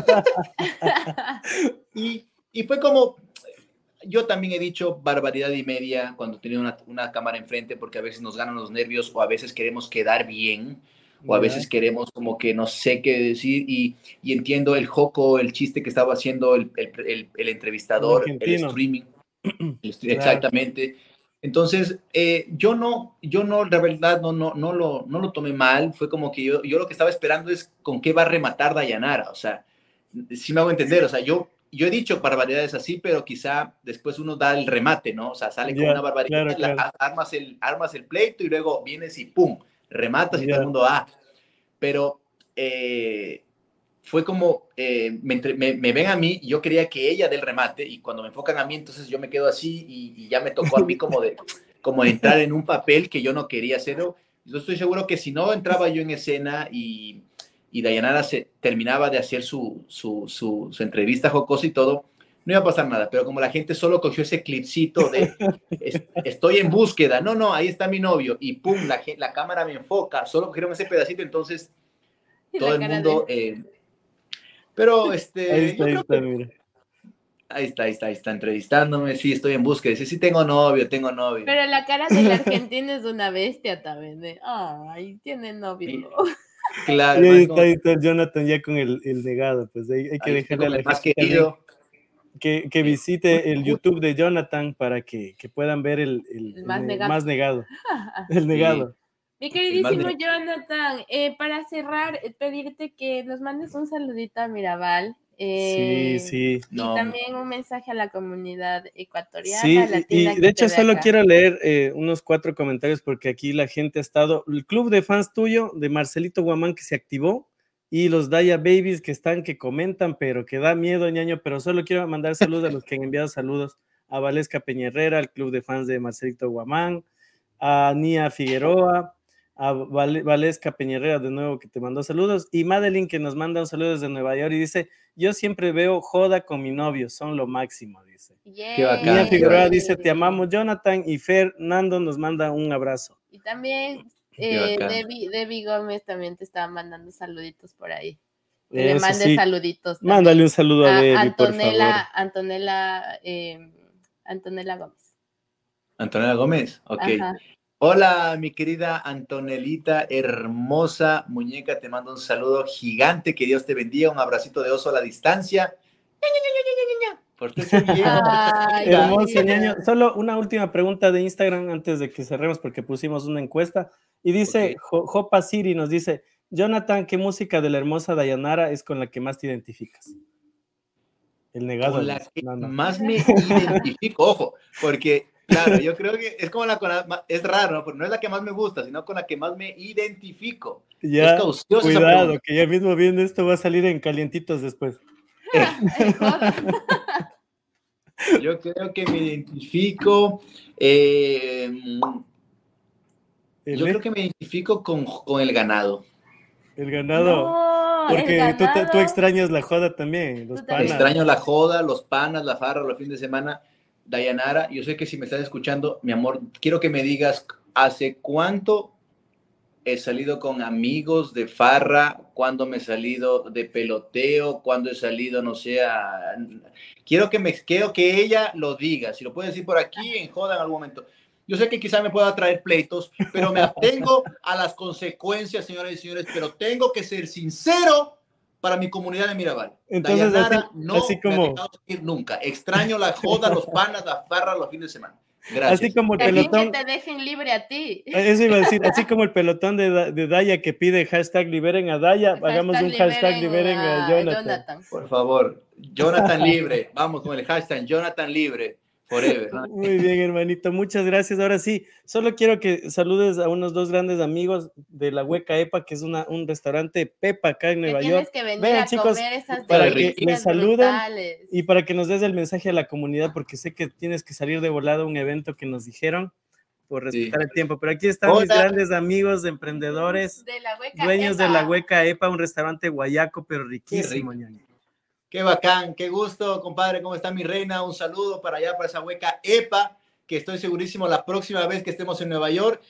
Y, y fue como, yo también he dicho barbaridad y media cuando tenía una, una cámara enfrente porque a veces nos ganan los nervios o a veces queremos quedar bien. o a veces queremos como que no sé qué decir y, y entiendo el joco, el chiste que estaba haciendo el, el, el- el entrevistador, el streaming, exactamente. Entonces, eh, yo no, yo no, la verdad, no, no, no, lo, no lo tomé mal, fue como que yo, yo lo que estaba esperando es con qué va a rematar Dayanara, o sea, si me hago entender, o sea, yo, yo he dicho barbaridades así, pero quizá después uno da el remate, ¿no? O sea, sale con Ya, una barbaridad, claro, la- claro. armas, el, armas el pleito y luego vienes y ¡pum! Rematas y Ya. todo el mundo, ah, pero eh, fue como, eh, me, entre- me- me ven a mí yo quería que ella dé el remate y cuando me enfocan a mí, entonces yo me quedo así y, y ya me tocó a mí como de, como de entrar en un papel que yo no quería hacer. Yo estoy seguro que si no entraba yo en escena y, y Dayanara se terminaba de hacer su, su, su, su entrevista jocosa y todo, no iba a pasar nada, pero como la gente solo cogió ese clipcito de "Es- estoy en búsqueda, no, no, ahí está mi novio, y pum, la, la cámara me enfoca, solo cogieron ese pedacito, entonces todo el mundo... de- eh, pero este... Ahí está, ahí está, que- mira. ahí está, ahí está, ahí está entrevistándome, sí, estoy en búsqueda, dice, sí tengo novio, tengo novio. Pero la cara del argentino es una bestia también. De, ay, tiene novio. Claro, Y ahí está, ahí está el Jonathan ya con el, el negado, pues ahí hay que dejarle a la más querido. que, que visite el YouTube de Jonathan para que, que puedan ver el, el- El más el negado. más negado. El negado. Mi queridísimo. Jonathan, eh, para cerrar, eh, pedirte que nos mandes un saludito a Mirabal. eh, Sí, sí. Y No. también un mensaje a la comunidad ecuatoriana. Sí, latina y de hecho solo acá. quiero leer eh, unos cuatro comentarios porque aquí la gente ha estado, el club de fans tuyo de Marcelito Guamán que se activó y los Daya Babies que están, que comentan, pero que da miedo, ñaño, pero solo quiero mandar saludos a los que han enviado saludos a Valesca Peñerrera, al club de fans de Marcelito Guamán, a Nia Figueroa, a Valesca Peñerera de nuevo que te mandó saludos y Madeline que nos manda un saludo desde Nueva York y dice, yo siempre veo joda con mi novio, son lo máximo, dice. Qué bacán, Figueroa dice, te amamos Jonathan y Fernando nos manda un abrazo. Y también eh, Debbie, Gómez también te estaba mandando saluditos por ahí. Que le mande saluditos. Mándale un saludo a, Debbie, Antonella, Antonella, eh, Antonella Gómez. Antonella Gómez, ok. Hola, mi querida Antonelita, hermosa muñeca, te mando un saludo gigante, que Dios te bendiga, un abracito de oso a la distancia. Por Hermoso, ñaño. Solo una última pregunta de Instagram antes de que cerremos, porque pusimos una encuesta. Y dice, Jopa Siri nos dice, Jonathan, ¿qué música de la hermosa Dayanara es con la que más te identificas? El negado. Con la que más me identifico, ojo, porque Claro, yo creo que es como la, es raro, ¿no? Porque no es la que más me gusta, sino con la que más me identifico. Ya, cuidado, que ya mismo viendo esto va a salir en calientitos después. yo creo que me identifico. Eh, yo creo que me identifico con, con el ganado. El ganado. porque Tú, extrañas la joda también, los panas. Extraño la joda, los panas, la farra, los fines de semana Dayanara, yo sé que si me estás escuchando, mi amor, quiero que me digas hace cuánto he salido con amigos de farra, cuándo me he salido de peloteo, cuándo he salido, no sé, quiero que me quiero que ella lo diga, si lo puede decir por aquí en joda en algún momento. Yo sé que quizá me pueda traer pleitos, pero me atengo a las consecuencias, señoras y señores, pero tengo que ser sincero para mi comunidad de Mirabal. Entonces, no así como... me ir nunca. Extraño la joda, los panas, la farra los fines de semana. Gracias. Así como el pelotón. Que te dejen libre a ti. Eso iba a decir, así como el pelotón de, de Daya que pide hashtag liberen a Daya, hagamos un hashtag liberen a, Jonathan. Por favor, Jonathan libre. Vamos con el hashtag Jonathan libre. Forever. Muy bien, hermanito. Muchas gracias. Ahora sí, solo quiero que saludes a unos dos grandes amigos de la Hueca EPA, que es una, un restaurante Pepa acá en Nueva York. Que venir a chicos, comer esas para que les saluden y para que nos des el mensaje a la comunidad, porque sé que tienes que salir de volada a un evento que nos dijeron por respetar el tiempo. Pero aquí están mis grandes amigos, emprendedores, dueños de la Hueca EPA, un restaurante guayaco, pero riquísimo, Qué bacán, qué gusto, compadre. ¿Cómo está mi reina? Un saludo para allá, para esa hueca EPA, que estoy segurísimo la próxima vez que estemos en Nueva York.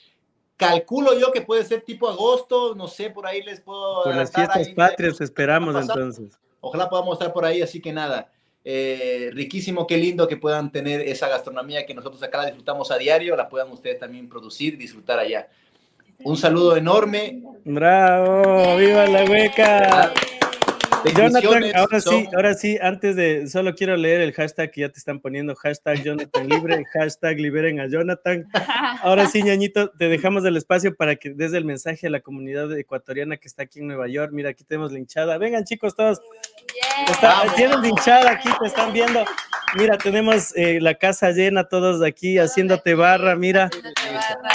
Calculo yo que puede ser tipo agosto, no sé, por ahí les puedo. Por las fiestas patrias esperamos entonces. Ojalá podamos estar por ahí, así que nada. Eh, riquísimo, qué lindo que puedan tener esa gastronomía que nosotros acá la disfrutamos a diario, la puedan ustedes también producir y disfrutar allá. Un saludo enorme. ¡Bravo! ¡Viva la hueca! Jonathan, ahora sí, ahora sí, antes de, solo quiero leer el hashtag que ya te están poniendo, hashtag Jonathan Libre, hashtag liberen a Jonathan. Ahora sí, ñañito, te dejamos el espacio para que des el mensaje a la comunidad ecuatoriana que está aquí en Nueva York. Mira, aquí tenemos la hinchada. Vengan, chicos, todos. tienen la hinchada aquí, te están viendo. Mira, tenemos eh, la casa llena, todos aquí haciéndote barra, mira.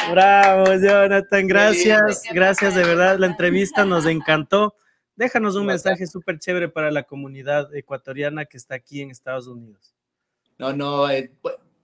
Bravo, Jonathan, gracias, gracias de verdad. La entrevista nos encantó. Déjanos un mensaje súper chévere para la comunidad ecuatoriana que está aquí en Estados Unidos. No, no, eh,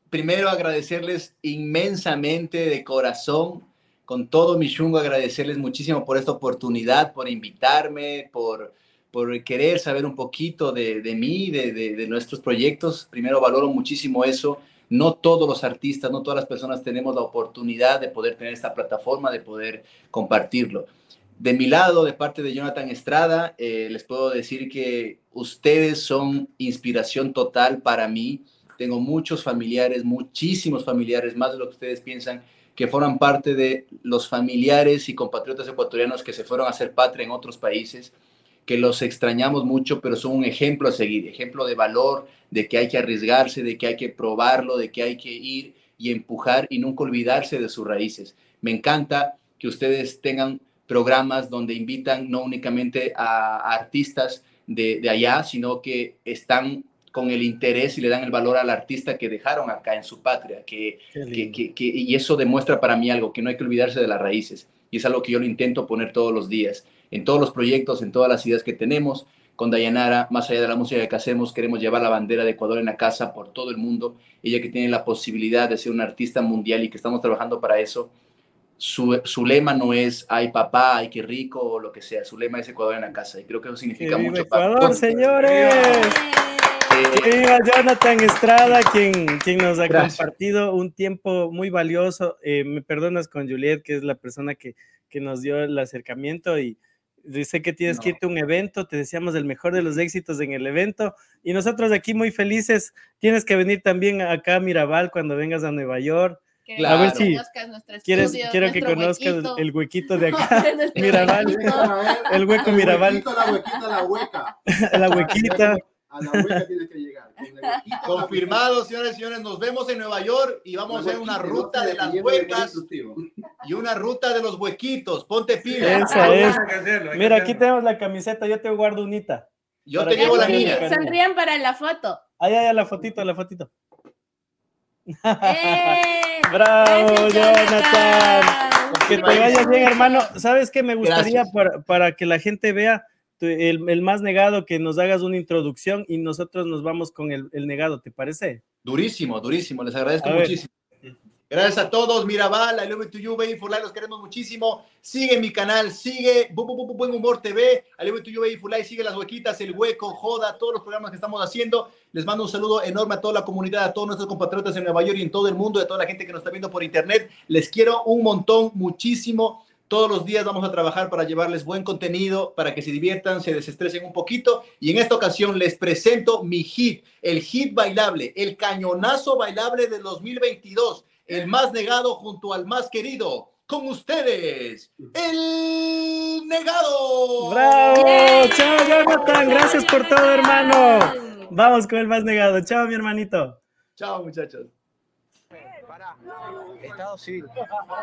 primero agradecerles inmensamente de corazón, con todo mi chungo, agradecerles muchísimo por esta oportunidad, por invitarme, por, por querer saber un poquito de, de mí, de, de, de nuestros proyectos. Primero valoro muchísimo eso. No todos los artistas, no todas las personas tenemos la oportunidad de poder tener esta plataforma, de poder compartirlo. De mi lado, de parte de Jonathan Estrada, eh, les puedo decir que ustedes son inspiración total para mí. Tengo muchos familiares, muchísimos familiares, más de lo que ustedes piensan, que forman parte de los familiares y compatriotas ecuatorianos que se fueron a hacer patria en otros países, que los extrañamos mucho, pero son un ejemplo a seguir, ejemplo de valor, de que hay que arriesgarse, de que hay que probarlo, de que hay que ir y empujar y nunca olvidarse de sus raíces. Me encanta que ustedes tengan programas donde invitan no únicamente a, artistas de, de, allá, sino que están con el interés y le dan el valor al artista que dejaron acá en su patria, que, que, que, y eso demuestra para mí algo, que no hay que olvidarse de las raíces, y es algo que yo lo intento poner todos los días, en todos los proyectos, en todas las ideas que tenemos, con Dayanara, más allá de la música que hacemos, queremos llevar la bandera de Ecuador en la casa por todo el mundo, ella que tiene la posibilidad de ser una artista mundial y que estamos trabajando para eso, su, su, lema no es ay papá, ay qué rico o lo que sea, su lema es Ecuador en la casa y creo que eso significa mucho. Ecuador, señores. Eh, viva Jonathan Estrada, quien, quien nos ha compartido un tiempo muy valioso. Eh, me perdonas con Juliet, que es la persona que, que nos dio el acercamiento y dice que tienes que irte a un evento, te deseamos el mejor de los éxitos en el evento y nosotros aquí muy felices, tienes que venir también acá a Mirabal cuando vengas a Nueva York. A ver si quieres, quiero que conozcas el huequito de acá. Mirabal. El hueco Mirabal. La huequita, la hueca. La huequita. A la hueca tienes que llegar. Confirmado, señores y señores. Nos vemos en Nueva York y vamos a hacer una ruta de las huecas y una ruta de los huequitos. Ponte pila. Esa es. Mira, aquí tenemos la camiseta. Yo te guardo unita. Yo te llevo la mía. Sonrían para la foto. Ahí, ahí, la fotito, la fotito. ¡Eh! ¡Bravo, Jonathan! Que te vaya bien, hermano. ¿Sabes qué me gustaría para, para, que la gente vea el, el, más negado que nos hagas una introducción y nosotros nos vamos con el, el negado, ¿te parece? Durísimo, durísimo. Les agradezco muchísimo. Gracias a todos, Mirabal, I love you to you, baby for life, los queremos muchísimo. Sigue mi canal, sigue Bu, Bu, Bu, Buen Humor TV, I love you to you, baby for life, sigue Las Huequitas, El Hueco, Joda, todos los programas que estamos haciendo. Les mando un saludo enorme a toda la comunidad, a todos nuestros compatriotas en Nueva York y en todo el mundo, a toda la gente que nos está viendo por internet. Les quiero un montón, muchísimo. Todos los días vamos a trabajar para llevarles buen contenido, para que se diviertan, se desestresen un poquito. Y en esta ocasión les presento mi hit, el hit bailable, el cañonazo bailable del 2022 el más negado junto al más querido. Con ustedes, el negado. ¡Bravo! ¡Chao, Jonathan! Gracias por todo, hermano. Vamos con el más negado. Chao, mi hermanito. Chao, muchachos. Estado civil.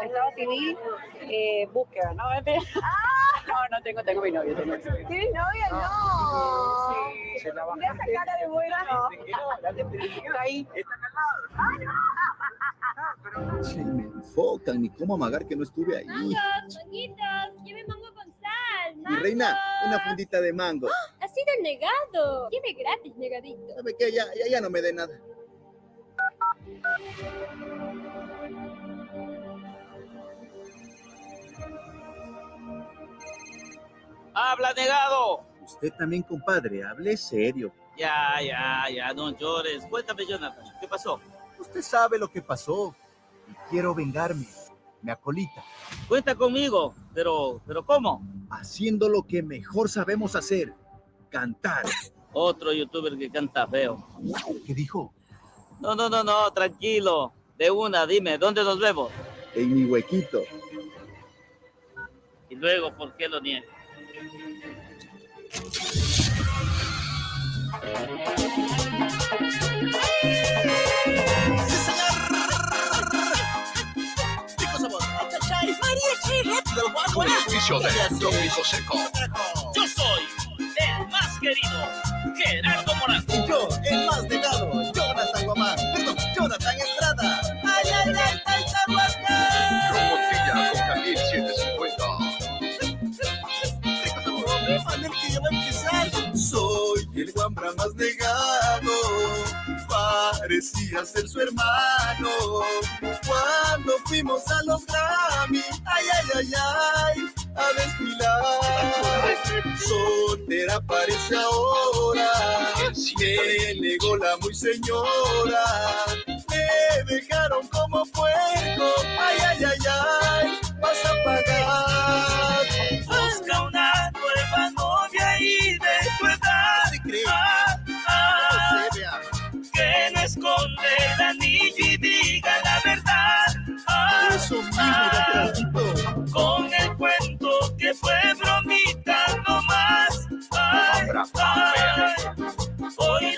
Estado civil, eh, búsqueda, ¿no? No, no tengo, tengo mi novio. Tengo. ¿Tienes novia? No. Sí. Mira esa cara de buena, no. Ahí. Sí, me enfocan, ni cómo amagar que no estuve ahí. Mangos, manguitos, lleve mango con sal. Mi reina, una fundita de mango. Ha sido negado. Lleve gratis, negadito. ¿Sabe qué? Ya, ya, ya no me dé nada. ¡Habla, negado! Usted también, compadre, hable serio. Ya, ya, ya, no llores. Cuéntame, Jonathan, ¿qué pasó? Usted sabe lo que pasó y quiero vengarme. Me acolita. Cuenta conmigo, pero, pero ¿cómo? Haciendo lo que mejor sabemos hacer, cantar. Otro youtuber que canta feo. ¿Qué dijo? No, no, no, no, tranquilo. De una, dime, ¿dónde nos vemos? En mi huequito. Y luego, ¿por qué lo niega? Yo soy el más querido, Gerardo Morán. Y yo, el más negado, más negado, parecía ser su hermano. Cuando fuimos a los Grammy, ay, ay, ay, ay, a desfilar. Soltera parece ahora, me negó la muy señora. Me dejaron como puerco, ay, ay, ay, ay, vas a pagar. Hoy